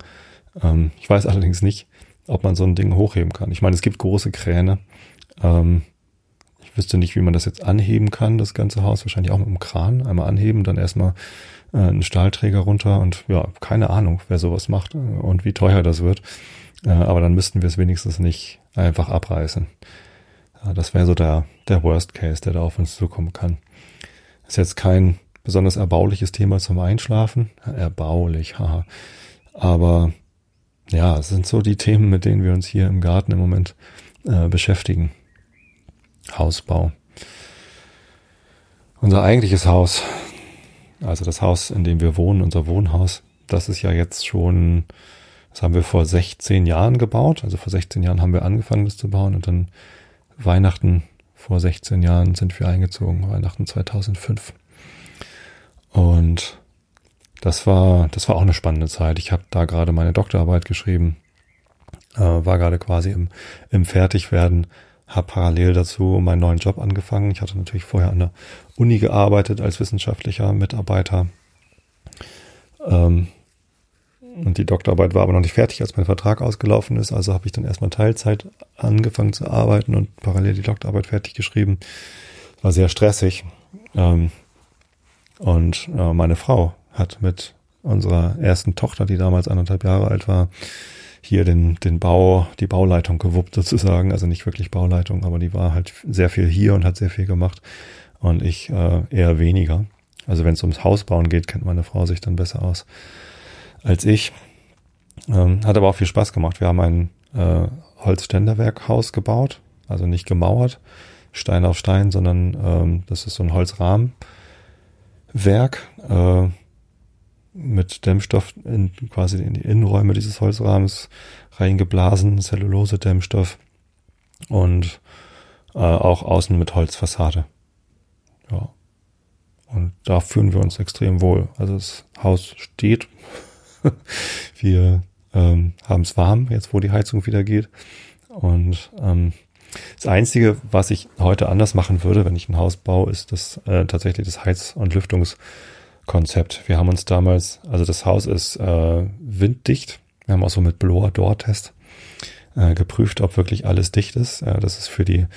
Ähm, ich weiß allerdings nicht, ob man so ein Ding hochheben kann. Ich meine, es gibt große Kräne. Ähm, wüsste nicht, wie man das jetzt anheben kann, das ganze Haus. Wahrscheinlich auch mit einem Kran. Einmal anheben, dann erstmal äh, einen Stahlträger runter und ja, keine Ahnung, wer sowas macht und wie teuer das wird. Äh, aber dann müssten wir es wenigstens nicht einfach abreißen. Ja, das wäre so der, der Worst Case, der da auf uns zukommen kann. Ist jetzt kein besonders erbauliches Thema zum Einschlafen. Erbaulich, haha. Aber ja, es sind so die Themen, mit denen wir uns hier im Garten im Moment äh, beschäftigen. Hausbau. Unser eigentliches Haus, also das Haus, in dem wir wohnen, unser Wohnhaus, das ist ja jetzt schon, das haben wir vor 16 Jahren gebaut. Also vor 16 Jahren haben wir angefangen, das zu bauen und dann Weihnachten vor 16 Jahren sind wir eingezogen, Weihnachten 2005. Und das war, das war auch eine spannende Zeit. Ich habe da gerade meine Doktorarbeit geschrieben, äh, war gerade quasi im, im Fertigwerden habe parallel dazu meinen neuen Job angefangen. Ich hatte natürlich vorher an der Uni gearbeitet als wissenschaftlicher Mitarbeiter. Ähm, und die Doktorarbeit war aber noch nicht fertig, als mein Vertrag ausgelaufen ist. Also habe ich dann erstmal Teilzeit angefangen zu arbeiten und parallel die Doktorarbeit fertig geschrieben. War sehr stressig. Ähm, und äh, meine Frau hat mit unserer ersten Tochter, die damals anderthalb Jahre alt war, hier den, den Bau, die Bauleitung gewuppt sozusagen. Also nicht wirklich Bauleitung, aber die war halt sehr viel hier und hat sehr viel gemacht. Und ich äh, eher weniger. Also wenn es ums Hausbauen geht, kennt meine Frau sich dann besser aus als ich. Ähm, hat aber auch viel Spaß gemacht. Wir haben ein äh, Holzständerwerkhaus gebaut, also nicht gemauert, Stein auf Stein, sondern ähm, das ist so ein Holzrahmenwerk. Äh, mit Dämmstoff in, quasi in die Innenräume dieses Holzrahmens reingeblasen, Zellulose-Dämmstoff und äh, auch außen mit Holzfassade. Ja. Und da fühlen wir uns extrem wohl. Also das Haus steht. wir ähm, haben es warm, jetzt wo die Heizung wieder geht. Und ähm, das Einzige, was ich heute anders machen würde, wenn ich ein Haus baue, ist das äh, tatsächlich das Heiz- und Lüftungs- Konzept. Wir haben uns damals, also das Haus ist äh, winddicht. Wir haben auch so mit Blower Door Test äh, geprüft, ob wirklich alles dicht ist. Äh, das ist für die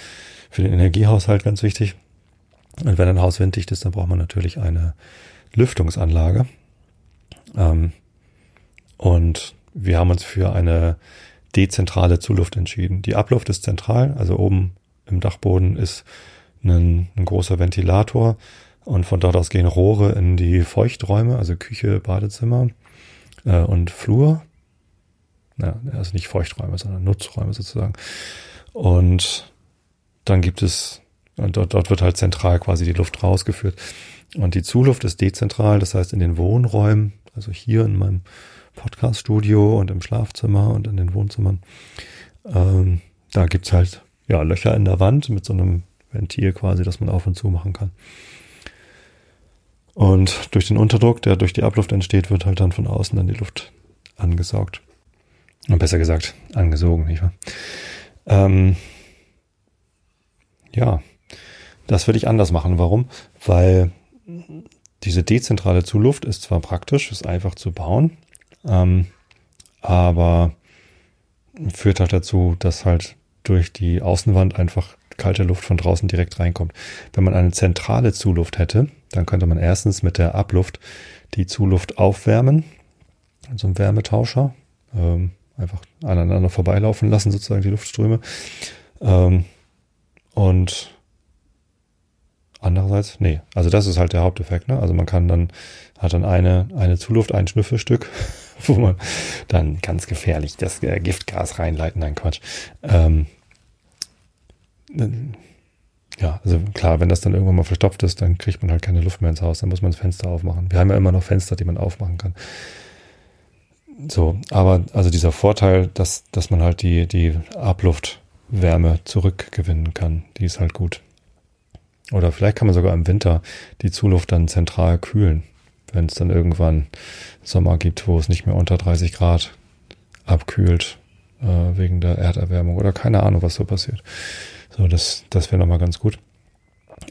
für den Energiehaushalt ganz wichtig. Und wenn ein Haus winddicht ist, dann braucht man natürlich eine Lüftungsanlage. Ähm, und wir haben uns für eine dezentrale Zuluft entschieden. Die Abluft ist zentral, also oben im Dachboden ist ein, ein großer Ventilator und von dort aus gehen Rohre in die Feuchträume, also Küche, Badezimmer äh, und Flur. Ja, also nicht Feuchträume, sondern Nutzräume sozusagen. Und dann gibt es, und dort, dort wird halt zentral quasi die Luft rausgeführt. Und die Zuluft ist dezentral, das heißt in den Wohnräumen, also hier in meinem Podcaststudio und im Schlafzimmer und in den Wohnzimmern, ähm, da gibt's halt ja Löcher in der Wand mit so einem Ventil quasi, das man auf und zu machen kann. Und durch den Unterdruck, der durch die Abluft entsteht, wird halt dann von außen dann die Luft angesaugt. Und besser gesagt, angesogen, nicht wahr? Ähm, ja, das würde ich anders machen. Warum? Weil diese dezentrale Zuluft ist zwar praktisch, ist einfach zu bauen, ähm, aber führt halt dazu, dass halt durch die Außenwand einfach kalte Luft von draußen direkt reinkommt. Wenn man eine zentrale Zuluft hätte, dann könnte man erstens mit der Abluft die Zuluft aufwärmen, so ein Wärmetauscher, ähm, einfach aneinander vorbeilaufen lassen, sozusagen die Luftströme. Ähm, und andererseits, nee, also das ist halt der Haupteffekt, ne? Also man kann dann, hat dann eine, eine Zuluft, ein Schnüffelstück, wo man dann ganz gefährlich das äh, Giftgas reinleiten, nein Quatsch. Ähm, ja, also klar, wenn das dann irgendwann mal verstopft ist, dann kriegt man halt keine Luft mehr ins Haus, dann muss man das Fenster aufmachen. Wir haben ja immer noch Fenster, die man aufmachen kann. So, aber also dieser Vorteil, dass, dass man halt die, die Abluftwärme zurückgewinnen kann, die ist halt gut. Oder vielleicht kann man sogar im Winter die Zuluft dann zentral kühlen, wenn es dann irgendwann Sommer gibt, wo es nicht mehr unter 30 Grad abkühlt, äh, wegen der Erderwärmung oder keine Ahnung, was so passiert. So, das, das wäre nochmal ganz gut.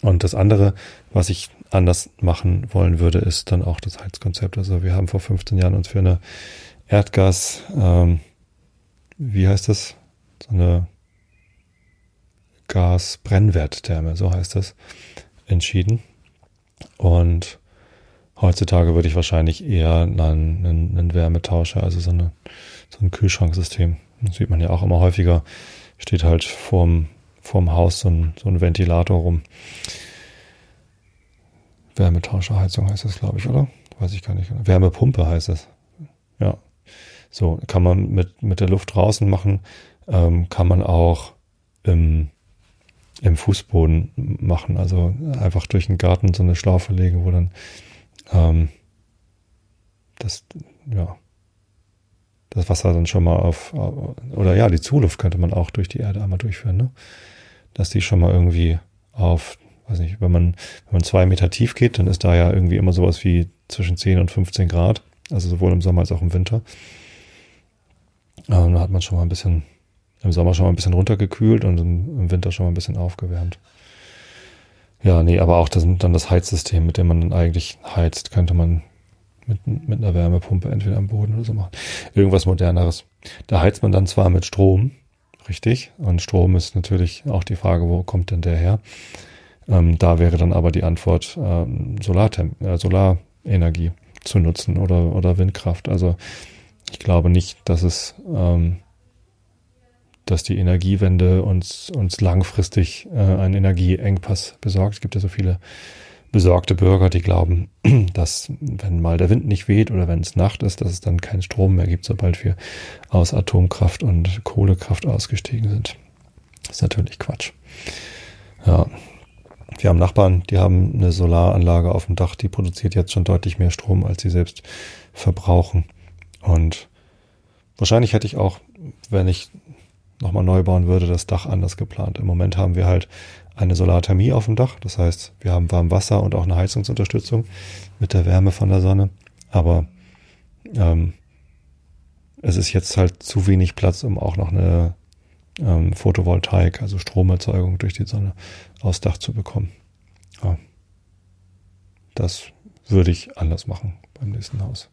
Und das andere, was ich anders machen wollen würde, ist dann auch das Heizkonzept. Also wir haben vor 15 Jahren uns für eine Erdgas, ähm, wie heißt das? So eine Gasbrennwerttherme, so heißt das, entschieden. Und heutzutage würde ich wahrscheinlich eher einen, einen, Wärmetauscher, also so, eine, so ein Kühlschranksystem. Das sieht man ja auch immer häufiger. Steht halt vorm, vorm Haus so ein, so ein Ventilator rum. Wärmetauscherheizung heißt das, glaube ich, oder? Weiß ich gar nicht. Wärmepumpe heißt es. Ja. So, kann man mit, mit der Luft draußen machen, ähm, kann man auch im, im Fußboden machen. Also einfach durch den Garten so eine Schlaufe legen, wo dann ähm, das, ja, das Wasser dann schon mal auf, oder ja, die Zuluft könnte man auch durch die Erde einmal durchführen, ne? Dass die schon mal irgendwie auf, weiß nicht, wenn man, wenn man zwei Meter tief geht, dann ist da ja irgendwie immer sowas wie zwischen 10 und 15 Grad. Also sowohl im Sommer als auch im Winter. Ähm, da hat man schon mal ein bisschen, im Sommer schon mal ein bisschen runtergekühlt und im Winter schon mal ein bisschen aufgewärmt. Ja, nee, aber auch das, dann das Heizsystem, mit dem man dann eigentlich heizt, könnte man mit, mit einer Wärmepumpe entweder am Boden oder so machen. Irgendwas moderneres. Da heizt man dann zwar mit Strom, richtig, und Strom ist natürlich auch die Frage, wo kommt denn der her? Ähm, da wäre dann aber die Antwort ähm, äh, Solarenergie zu nutzen oder, oder Windkraft. Also ich glaube nicht, dass es, ähm, dass die Energiewende uns, uns langfristig äh, einen Energieengpass besorgt. Es gibt ja so viele besorgte Bürger, die glauben, dass wenn mal der Wind nicht weht oder wenn es Nacht ist, dass es dann keinen Strom mehr gibt, sobald wir aus Atomkraft und Kohlekraft ausgestiegen sind. Das ist natürlich Quatsch. Ja, wir haben Nachbarn, die haben eine Solaranlage auf dem Dach, die produziert jetzt schon deutlich mehr Strom, als sie selbst verbrauchen. Und wahrscheinlich hätte ich auch, wenn ich nochmal neu bauen würde, das Dach anders geplant. Im Moment haben wir halt eine Solarthermie auf dem Dach. Das heißt, wir haben warm Wasser und auch eine Heizungsunterstützung mit der Wärme von der Sonne. Aber ähm, es ist jetzt halt zu wenig Platz, um auch noch eine ähm, Photovoltaik, also Stromerzeugung durch die Sonne aufs Dach zu bekommen. Ja. Das würde ich anders machen beim nächsten Haus.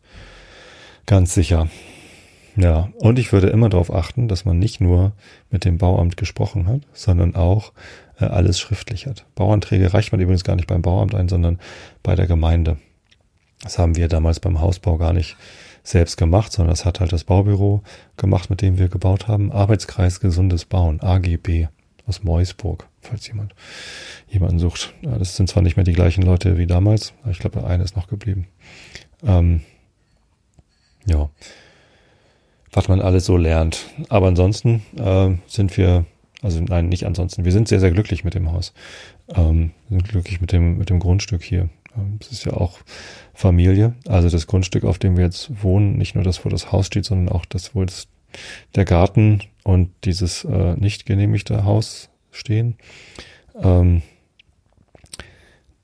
Ganz sicher. Ja, und ich würde immer darauf achten, dass man nicht nur mit dem Bauamt gesprochen hat, sondern auch alles schriftlich hat. Bauanträge reicht man übrigens gar nicht beim Bauamt ein, sondern bei der Gemeinde. Das haben wir damals beim Hausbau gar nicht selbst gemacht, sondern das hat halt das Baubüro gemacht, mit dem wir gebaut haben. Arbeitskreis Gesundes Bauen, AGB aus Meusburg, falls jemand jemanden sucht. Das sind zwar nicht mehr die gleichen Leute wie damals, aber ich glaube, der eine ist noch geblieben. Ähm, ja, was man alles so lernt. Aber ansonsten äh, sind wir, also nein, nicht ansonsten, wir sind sehr, sehr glücklich mit dem Haus. Ähm, sind glücklich mit dem, mit dem Grundstück hier. Ähm, es ist ja auch Familie. Also das Grundstück, auf dem wir jetzt wohnen, nicht nur das, wo das Haus steht, sondern auch das, wo das, der Garten und dieses äh, nicht genehmigte Haus stehen. Ähm,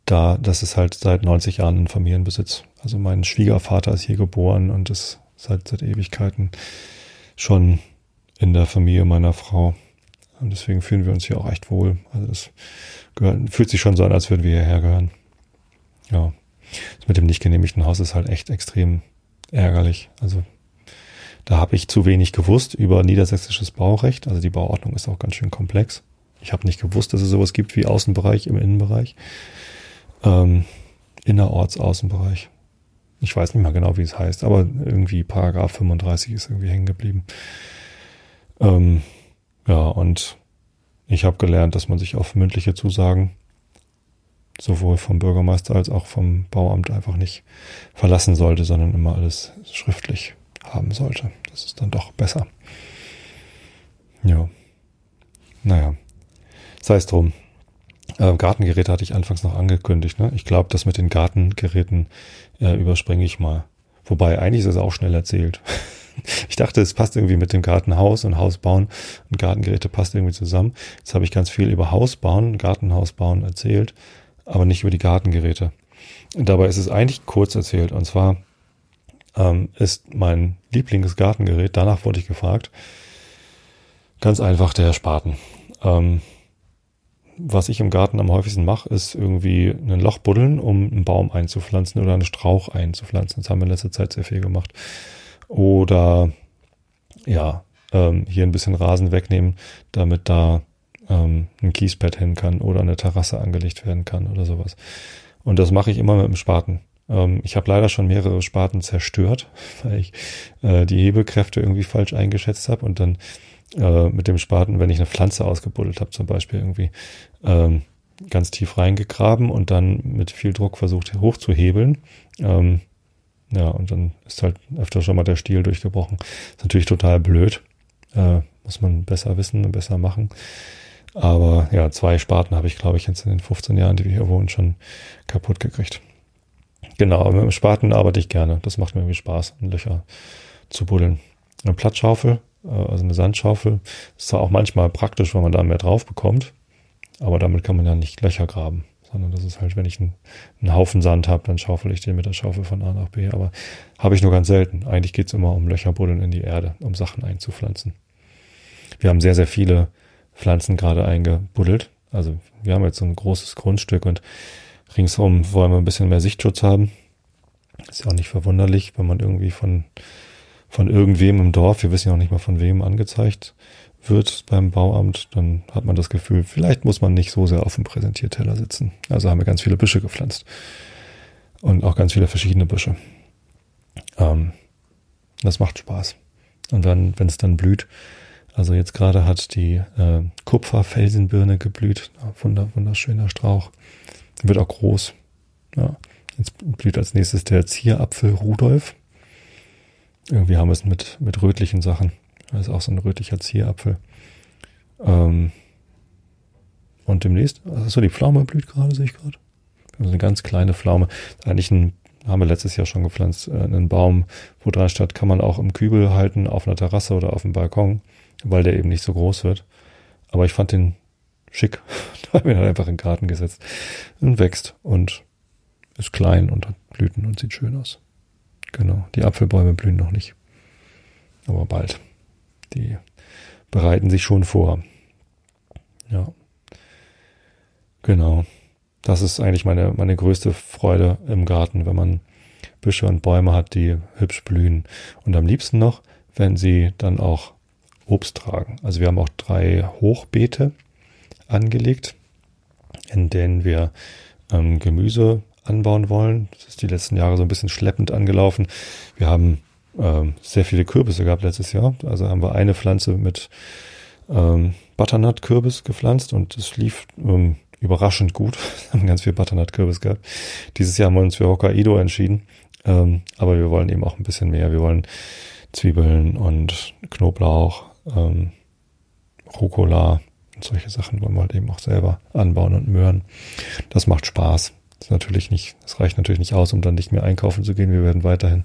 da, das ist halt seit 90 Jahren ein Familienbesitz. Also mein Schwiegervater ist hier geboren und ist seit, seit Ewigkeiten schon in der Familie meiner Frau. Und deswegen fühlen wir uns hier auch echt wohl. Also das gehört, fühlt sich schon so an, als würden wir hierher gehören. Ja. Das mit dem nicht genehmigten Haus ist halt echt extrem ärgerlich. Also da habe ich zu wenig gewusst über niedersächsisches Baurecht. Also die Bauordnung ist auch ganz schön komplex. Ich habe nicht gewusst, dass es sowas gibt wie Außenbereich im Innenbereich. Ähm, Innerorts Außenbereich. Ich weiß nicht mal genau, wie es heißt, aber irgendwie Paragraph 35 ist irgendwie hängen geblieben. Ähm, ja, und ich habe gelernt, dass man sich auf mündliche Zusagen sowohl vom Bürgermeister als auch vom Bauamt einfach nicht verlassen sollte, sondern immer alles schriftlich haben sollte. Das ist dann doch besser. Ja. Naja. Sei es drum. Äh, Gartengeräte hatte ich anfangs noch angekündigt. Ne? Ich glaube, das mit den Gartengeräten äh, überspringe ich mal. Wobei, eigentlich ist es auch schnell erzählt. ich dachte, es passt irgendwie mit dem Gartenhaus und Haus bauen und Gartengeräte passt irgendwie zusammen. Jetzt habe ich ganz viel über Haus bauen, Gartenhaus bauen erzählt aber nicht über die Gartengeräte. Und dabei ist es eigentlich kurz erzählt. Und zwar ähm, ist mein Lieblingsgartengerät, danach wurde ich gefragt, ganz einfach der Spaten. Ähm, was ich im Garten am häufigsten mache, ist irgendwie ein Loch buddeln, um einen Baum einzupflanzen oder einen Strauch einzupflanzen. Das haben wir in letzter Zeit sehr viel gemacht. Oder ja, ähm, hier ein bisschen Rasen wegnehmen, damit da ähm, ein Kiesbett hin kann oder eine Terrasse angelegt werden kann oder sowas. Und das mache ich immer mit dem Spaten. Ähm, ich habe leider schon mehrere Spaten zerstört, weil ich äh, die Hebelkräfte irgendwie falsch eingeschätzt habe und dann äh, mit dem Spaten, wenn ich eine Pflanze ausgebuddelt habe, zum Beispiel irgendwie ähm, ganz tief reingegraben und dann mit viel Druck versucht hochzuhebeln. Ähm, ja, und dann ist halt öfter schon mal der Stiel durchgebrochen. Ist natürlich total blöd. Äh, muss man besser wissen und besser machen. Aber ja, zwei Sparten habe ich, glaube ich, jetzt in den 15 Jahren, die wir hier wohnen, schon kaputt gekriegt. Genau, mit dem Spaten arbeite ich gerne. Das macht mir irgendwie Spaß, Löcher zu buddeln. Eine Plattschaufel, äh, also eine Sandschaufel, ist zwar auch manchmal praktisch, wenn man da mehr drauf bekommt, aber damit kann man ja nicht Löcher graben, sondern das ist halt, wenn ich einen, einen Haufen Sand habe, dann schaufel ich den mit der Schaufel von A nach B. Aber habe ich nur ganz selten. Eigentlich geht es immer um Löcher buddeln in die Erde, um Sachen einzupflanzen. Wir haben sehr, sehr viele Pflanzen gerade eingebuddelt. Also wir haben jetzt so ein großes Grundstück und ringsherum wollen wir ein bisschen mehr Sichtschutz haben. Ist ja auch nicht verwunderlich, wenn man irgendwie von, von irgendwem im Dorf, wir wissen ja auch nicht mal von wem angezeigt wird beim Bauamt, dann hat man das Gefühl, vielleicht muss man nicht so sehr auf dem Präsentierteller sitzen. Also haben wir ganz viele Büsche gepflanzt. Und auch ganz viele verschiedene Büsche. Ähm, das macht Spaß. Und dann, wenn es dann blüht, also jetzt gerade hat die äh, Kupferfelsenbirne geblüht. Wunder, wunderschöner Strauch. Wird auch groß. Ja. Jetzt blüht als nächstes der Zierapfel Rudolf. Irgendwie haben wir es mit, mit rötlichen Sachen. Das ist auch so ein rötlicher Zierapfel. Ähm, und demnächst, also die Pflaume blüht gerade, sehe ich gerade. Also eine ganz kleine Pflaume. Eigentlich ein, haben wir letztes Jahr schon gepflanzt, äh, einen Baum, wo dran statt, kann man auch im Kübel halten, auf einer Terrasse oder auf dem Balkon weil der eben nicht so groß wird. Aber ich fand den schick. da habe ich ihn halt einfach in den Garten gesetzt und wächst und ist klein und hat Blüten und sieht schön aus. Genau. Die Apfelbäume blühen noch nicht. Aber bald. Die bereiten sich schon vor. Ja. Genau. Das ist eigentlich meine, meine größte Freude im Garten, wenn man Büsche und Bäume hat, die hübsch blühen. Und am liebsten noch, wenn sie dann auch Obst tragen. Also wir haben auch drei Hochbeete angelegt, in denen wir ähm, Gemüse anbauen wollen. Das ist die letzten Jahre so ein bisschen schleppend angelaufen. Wir haben ähm, sehr viele Kürbisse gehabt letztes Jahr. Also haben wir eine Pflanze mit ähm, Butternut-Kürbis gepflanzt und es lief ähm, überraschend gut. Wir haben ganz viel Butternut-Kürbis gehabt. Dieses Jahr haben wir uns für Hokkaido entschieden. Ähm, aber wir wollen eben auch ein bisschen mehr. Wir wollen Zwiebeln und Knoblauch, ähm, Rucola und solche Sachen wollen wir halt eben auch selber anbauen und möhren. Das macht Spaß. Das ist natürlich nicht, das reicht natürlich nicht aus, um dann nicht mehr einkaufen zu gehen. Wir werden weiterhin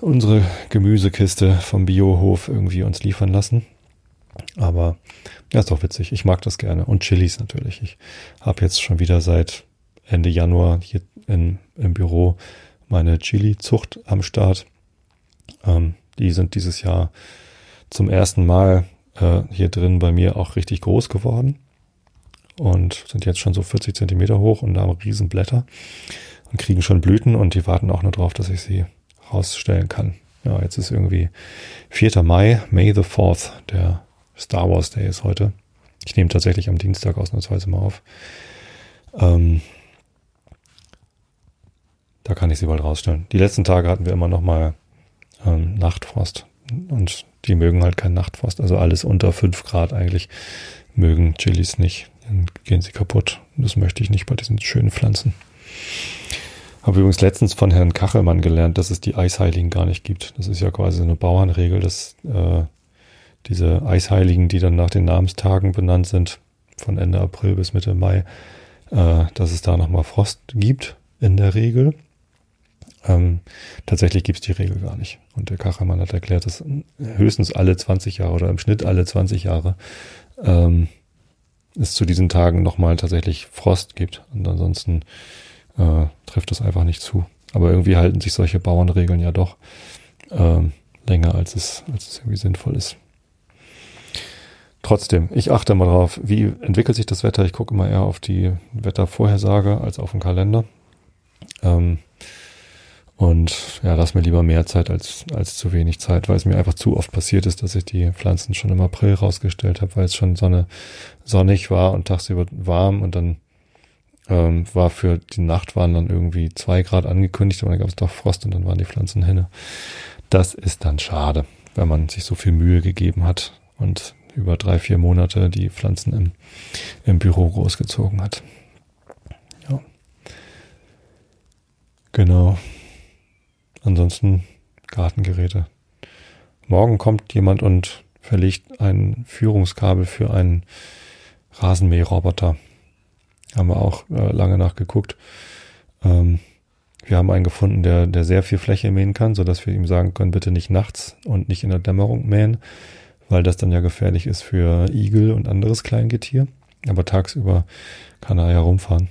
unsere Gemüsekiste vom Biohof irgendwie uns liefern lassen. Aber ja, ist doch witzig. Ich mag das gerne. Und Chilis natürlich. Ich habe jetzt schon wieder seit Ende Januar hier in, im Büro meine Chili-Zucht am Start. Ähm, die sind dieses Jahr zum ersten Mal äh, hier drin bei mir auch richtig groß geworden und sind jetzt schon so 40 Zentimeter hoch und haben riesen Blätter und kriegen schon Blüten und die warten auch nur drauf, dass ich sie rausstellen kann. Ja, jetzt ist irgendwie 4. Mai, May the 4th, der Star Wars Day ist heute. Ich nehme tatsächlich am Dienstag ausnahmsweise mal auf. Ähm, da kann ich sie bald rausstellen. Die letzten Tage hatten wir immer noch mal ähm, Nachtfrost. Und die mögen halt keinen Nachtfrost. Also alles unter 5 Grad eigentlich mögen Chilis nicht. Dann gehen sie kaputt. Das möchte ich nicht bei diesen schönen Pflanzen. Habe übrigens letztens von Herrn Kachelmann gelernt, dass es die Eisheiligen gar nicht gibt. Das ist ja quasi eine Bauernregel, dass äh, diese Eisheiligen, die dann nach den Namenstagen benannt sind, von Ende April bis Mitte Mai, äh, dass es da nochmal Frost gibt in der Regel. Ähm, tatsächlich gibt es die Regel gar nicht. Und der Kachelmann hat erklärt, dass höchstens alle 20 Jahre oder im Schnitt alle 20 Jahre ähm, es zu diesen Tagen nochmal tatsächlich Frost gibt. Und ansonsten äh, trifft das einfach nicht zu. Aber irgendwie halten sich solche Bauernregeln ja doch ähm, länger, als es, als es irgendwie sinnvoll ist. Trotzdem, ich achte mal drauf, wie entwickelt sich das Wetter. Ich gucke immer eher auf die Wettervorhersage als auf den Kalender. Ähm, und ja, lass mir lieber mehr Zeit als, als zu wenig Zeit, weil es mir einfach zu oft passiert ist, dass ich die Pflanzen schon im April rausgestellt habe, weil es schon Sonne, sonnig war und tagsüber warm und dann ähm, war für die Nacht waren dann irgendwie zwei Grad angekündigt, aber dann gab es doch Frost und dann waren die Pflanzen hinne. Das ist dann schade, wenn man sich so viel Mühe gegeben hat und über drei, vier Monate die Pflanzen im, im Büro großgezogen hat. Ja. Genau. Ansonsten Gartengeräte. Morgen kommt jemand und verlegt ein Führungskabel für einen Rasenmäherroboter. Haben wir auch äh, lange nachgeguckt. Ähm, wir haben einen gefunden, der, der sehr viel Fläche mähen kann, so dass wir ihm sagen können, bitte nicht nachts und nicht in der Dämmerung mähen, weil das dann ja gefährlich ist für Igel und anderes Kleingetier. Aber tagsüber kann er ja rumfahren.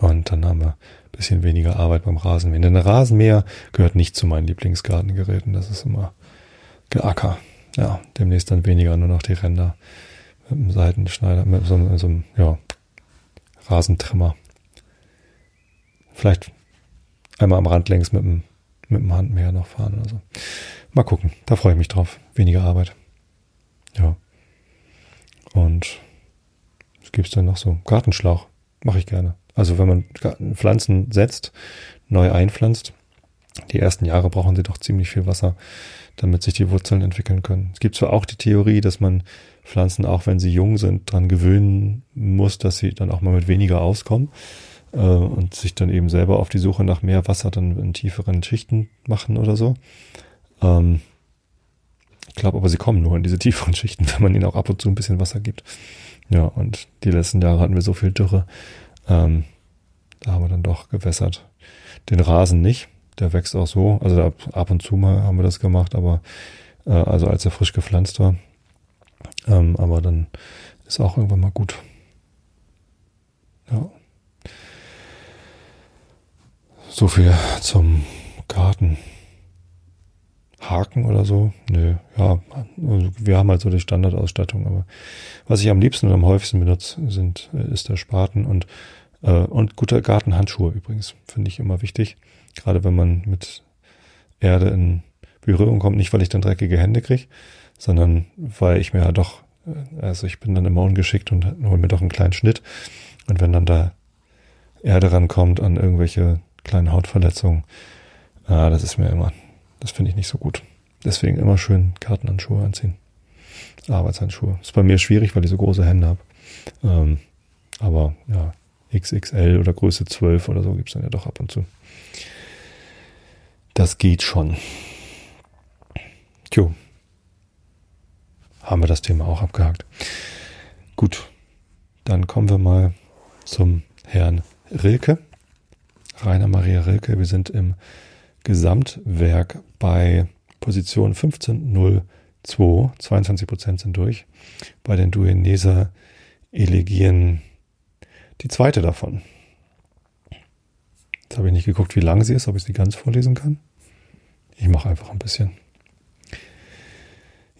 Und dann haben wir bisschen weniger Arbeit beim Rasenmähen. Denn Rasenmäher gehört nicht zu meinen Lieblingsgartengeräten. Das ist immer Geacker. Ja, demnächst dann weniger nur noch die Ränder mit einem Seitenschneider, mit so, mit so einem ja, Rasentrimmer. Vielleicht einmal am Rand längs mit dem, mit dem Handmäher noch fahren oder so. Mal gucken. Da freue ich mich drauf. Weniger Arbeit. Ja. Und was gibt's denn noch so? Gartenschlauch. Mache ich gerne. Also wenn man Pflanzen setzt, neu einpflanzt, die ersten Jahre brauchen sie doch ziemlich viel Wasser, damit sich die Wurzeln entwickeln können. Es gibt zwar auch die Theorie, dass man Pflanzen, auch wenn sie jung sind, dran gewöhnen muss, dass sie dann auch mal mit weniger auskommen äh, und sich dann eben selber auf die Suche nach mehr Wasser dann in tieferen Schichten machen oder so. Ähm, ich glaube aber, sie kommen nur in diese tieferen Schichten, wenn man ihnen auch ab und zu ein bisschen Wasser gibt. Ja, und die letzten Jahre hatten wir so viel Dürre, ähm, da haben wir dann doch gewässert. Den Rasen nicht, der wächst auch so. Also ab und zu mal haben wir das gemacht, aber äh, also als er frisch gepflanzt war. Ähm, aber dann ist auch irgendwann mal gut. Ja. So viel zum Garten. Haken oder so? Nö, ja, also wir haben halt so die Standardausstattung, aber was ich am liebsten und am häufigsten benutze, sind, äh, ist der Spaten und äh, und gute Gartenhandschuhe übrigens, finde ich immer wichtig. Gerade wenn man mit Erde in Berührung kommt, nicht weil ich dann dreckige Hände kriege, sondern weil ich mir ja doch, also ich bin dann immer ungeschickt und hole mir doch einen kleinen Schnitt. Und wenn dann da Erde rankommt an irgendwelche kleinen Hautverletzungen, äh, das ist mir immer, das finde ich nicht so gut. Deswegen immer schön Kartenhandschuhe anziehen. Arbeitshandschuhe. Ist bei mir schwierig, weil ich so große Hände habe. Ähm, aber ja, XXL oder Größe 12 oder so gibt's dann ja doch ab und zu. Das geht schon. Tjo. Haben wir das Thema auch abgehakt. Gut. Dann kommen wir mal zum Herrn Rilke. Rainer Maria Rilke. Wir sind im Gesamtwerk bei Position 1502. 22 Prozent sind durch. Bei den Dueneser Elegien die zweite davon. Jetzt habe ich nicht geguckt, wie lang sie ist, ob ich sie ganz vorlesen kann. Ich mache einfach ein bisschen.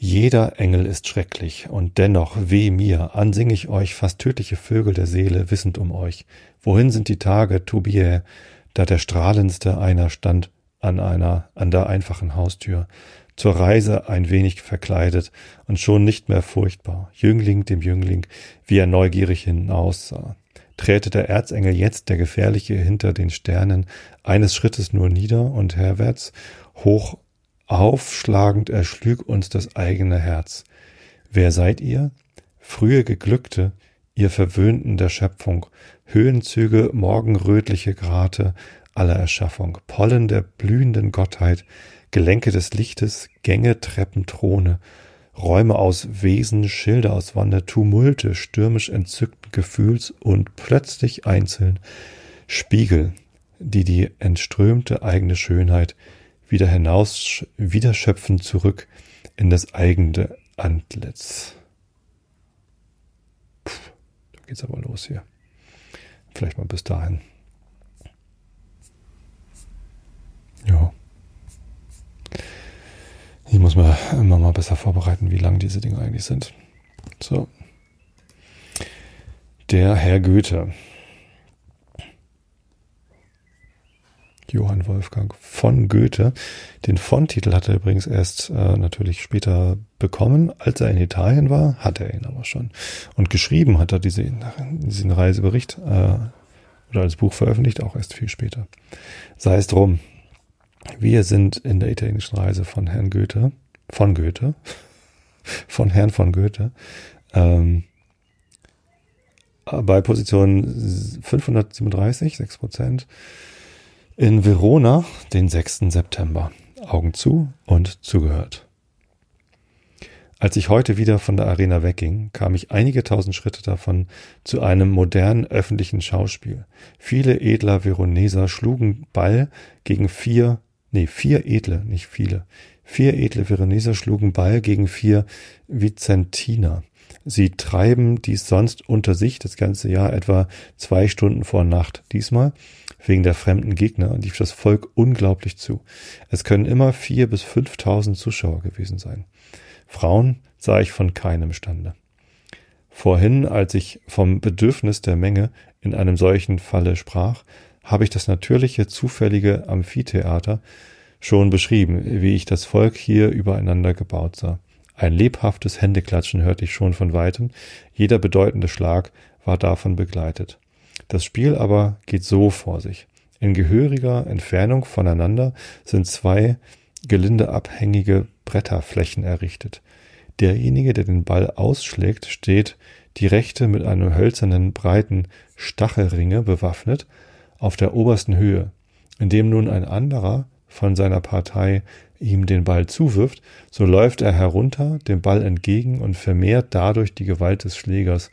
Jeder Engel ist schrecklich, und dennoch, weh mir, ansing ich euch fast tödliche Vögel der Seele, wissend um euch. Wohin sind die Tage, Tobiä, da der strahlendste einer stand an einer, an der einfachen Haustür, zur Reise ein wenig verkleidet und schon nicht mehr furchtbar, Jüngling dem Jüngling, wie er neugierig hinaussah. Träte der Erzengel jetzt, der Gefährliche, hinter den Sternen, eines Schrittes nur nieder und herwärts, hoch aufschlagend erschlüg uns das eigene Herz. Wer seid ihr? Frühe Geglückte, ihr Verwöhnten der Schöpfung, Höhenzüge, morgenrötliche Grate aller Erschaffung, Pollen der blühenden Gottheit, Gelenke des Lichtes, Gänge, Treppen, Throne, Räume aus Wesen, Schilder aus Wander, Tumulte stürmisch entzückten Gefühls und plötzlich einzeln Spiegel, die die entströmte eigene Schönheit wieder hinaus, wieder schöpfen zurück in das eigene Antlitz. Puh, da geht's aber los hier. Vielleicht mal bis dahin. Ja. Ich muss mir immer mal besser vorbereiten, wie lang diese Dinge eigentlich sind. So. Der Herr Goethe. Johann Wolfgang von Goethe. Den von-Titel hat er übrigens erst äh, natürlich später bekommen. Als er in Italien war, hat er ihn aber schon. Und geschrieben hat er diese, diesen Reisebericht äh, oder als Buch veröffentlicht, auch erst viel später. Sei es drum. Wir sind in der italienischen Reise von Herrn Goethe, von Goethe, von Herrn von Goethe, ähm, bei Position 537, 6 Prozent, in Verona, den 6. September. Augen zu und zugehört. Als ich heute wieder von der Arena wegging, kam ich einige tausend Schritte davon zu einem modernen öffentlichen Schauspiel. Viele edler Veroneser schlugen Ball gegen vier nee, vier edle, nicht viele. Vier edle Veroneser schlugen Ball gegen vier Vicentiner. Sie treiben dies sonst unter sich das ganze Jahr etwa zwei Stunden vor Nacht. Diesmal, wegen der fremden Gegner, lief das Volk unglaublich zu. Es können immer vier bis fünftausend Zuschauer gewesen sein. Frauen sah ich von keinem Stande. Vorhin, als ich vom Bedürfnis der Menge in einem solchen Falle sprach, habe ich das natürliche, zufällige Amphitheater schon beschrieben, wie ich das Volk hier übereinander gebaut sah. Ein lebhaftes Händeklatschen hörte ich schon von weitem, jeder bedeutende Schlag war davon begleitet. Das Spiel aber geht so vor sich. In gehöriger Entfernung voneinander sind zwei gelindeabhängige Bretterflächen errichtet. Derjenige, der den Ball ausschlägt, steht die rechte mit einem hölzernen breiten Stachelringe bewaffnet, auf der obersten Höhe. Indem nun ein anderer von seiner Partei ihm den Ball zuwirft, so läuft er herunter dem Ball entgegen und vermehrt dadurch die Gewalt des Schlägers,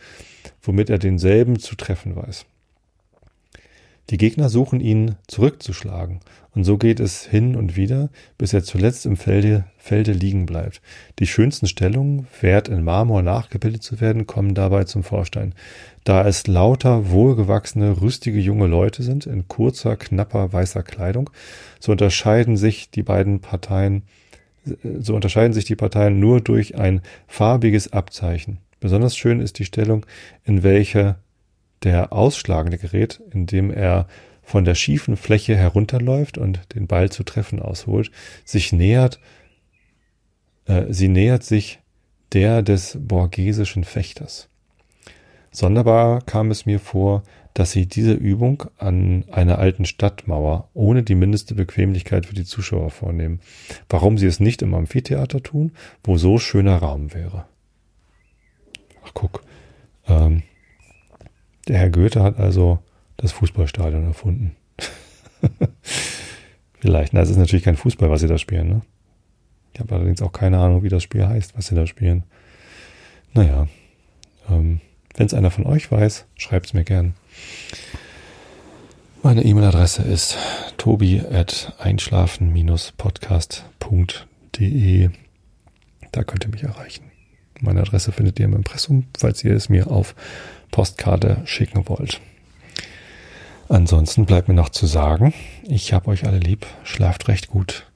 womit er denselben zu treffen weiß. Die Gegner suchen ihn zurückzuschlagen, und so geht es hin und wieder, bis er zuletzt im Felde, Felde liegen bleibt. Die schönsten Stellungen, wert in Marmor nachgebildet zu werden, kommen dabei zum Vorstein. Da es lauter, wohlgewachsene, rüstige junge Leute sind, in kurzer, knapper, weißer Kleidung, so unterscheiden sich die beiden Parteien, so unterscheiden sich die Parteien nur durch ein farbiges Abzeichen. Besonders schön ist die Stellung, in welcher der ausschlagende Gerät, indem er von der schiefen Fläche herunterläuft und den Ball zu treffen ausholt, sich nähert Äh, sie nähert sich der des borgesischen Fechters. Sonderbar kam es mir vor, dass sie diese Übung an einer alten Stadtmauer ohne die mindeste Bequemlichkeit für die Zuschauer vornehmen. Warum sie es nicht im Amphitheater tun, wo so schöner Raum wäre. Ach guck, ähm, der Herr Goethe hat also das Fußballstadion erfunden. Vielleicht. Na, es ist natürlich kein Fußball, was sie da spielen. Ne? Ich habe allerdings auch keine Ahnung, wie das Spiel heißt, was sie da spielen. Naja, ähm, wenn es einer von euch weiß, schreibt es mir gern. Meine E-Mail-Adresse ist tobi at einschlafen-podcast.de. Da könnt ihr mich erreichen. Meine Adresse findet ihr im Impressum, falls ihr es mir auf Postkarte schicken wollt. Ansonsten bleibt mir noch zu sagen, ich habe euch alle lieb, schlaft recht gut.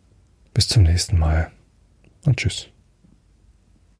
Bis zum nächsten Mal und tschüss.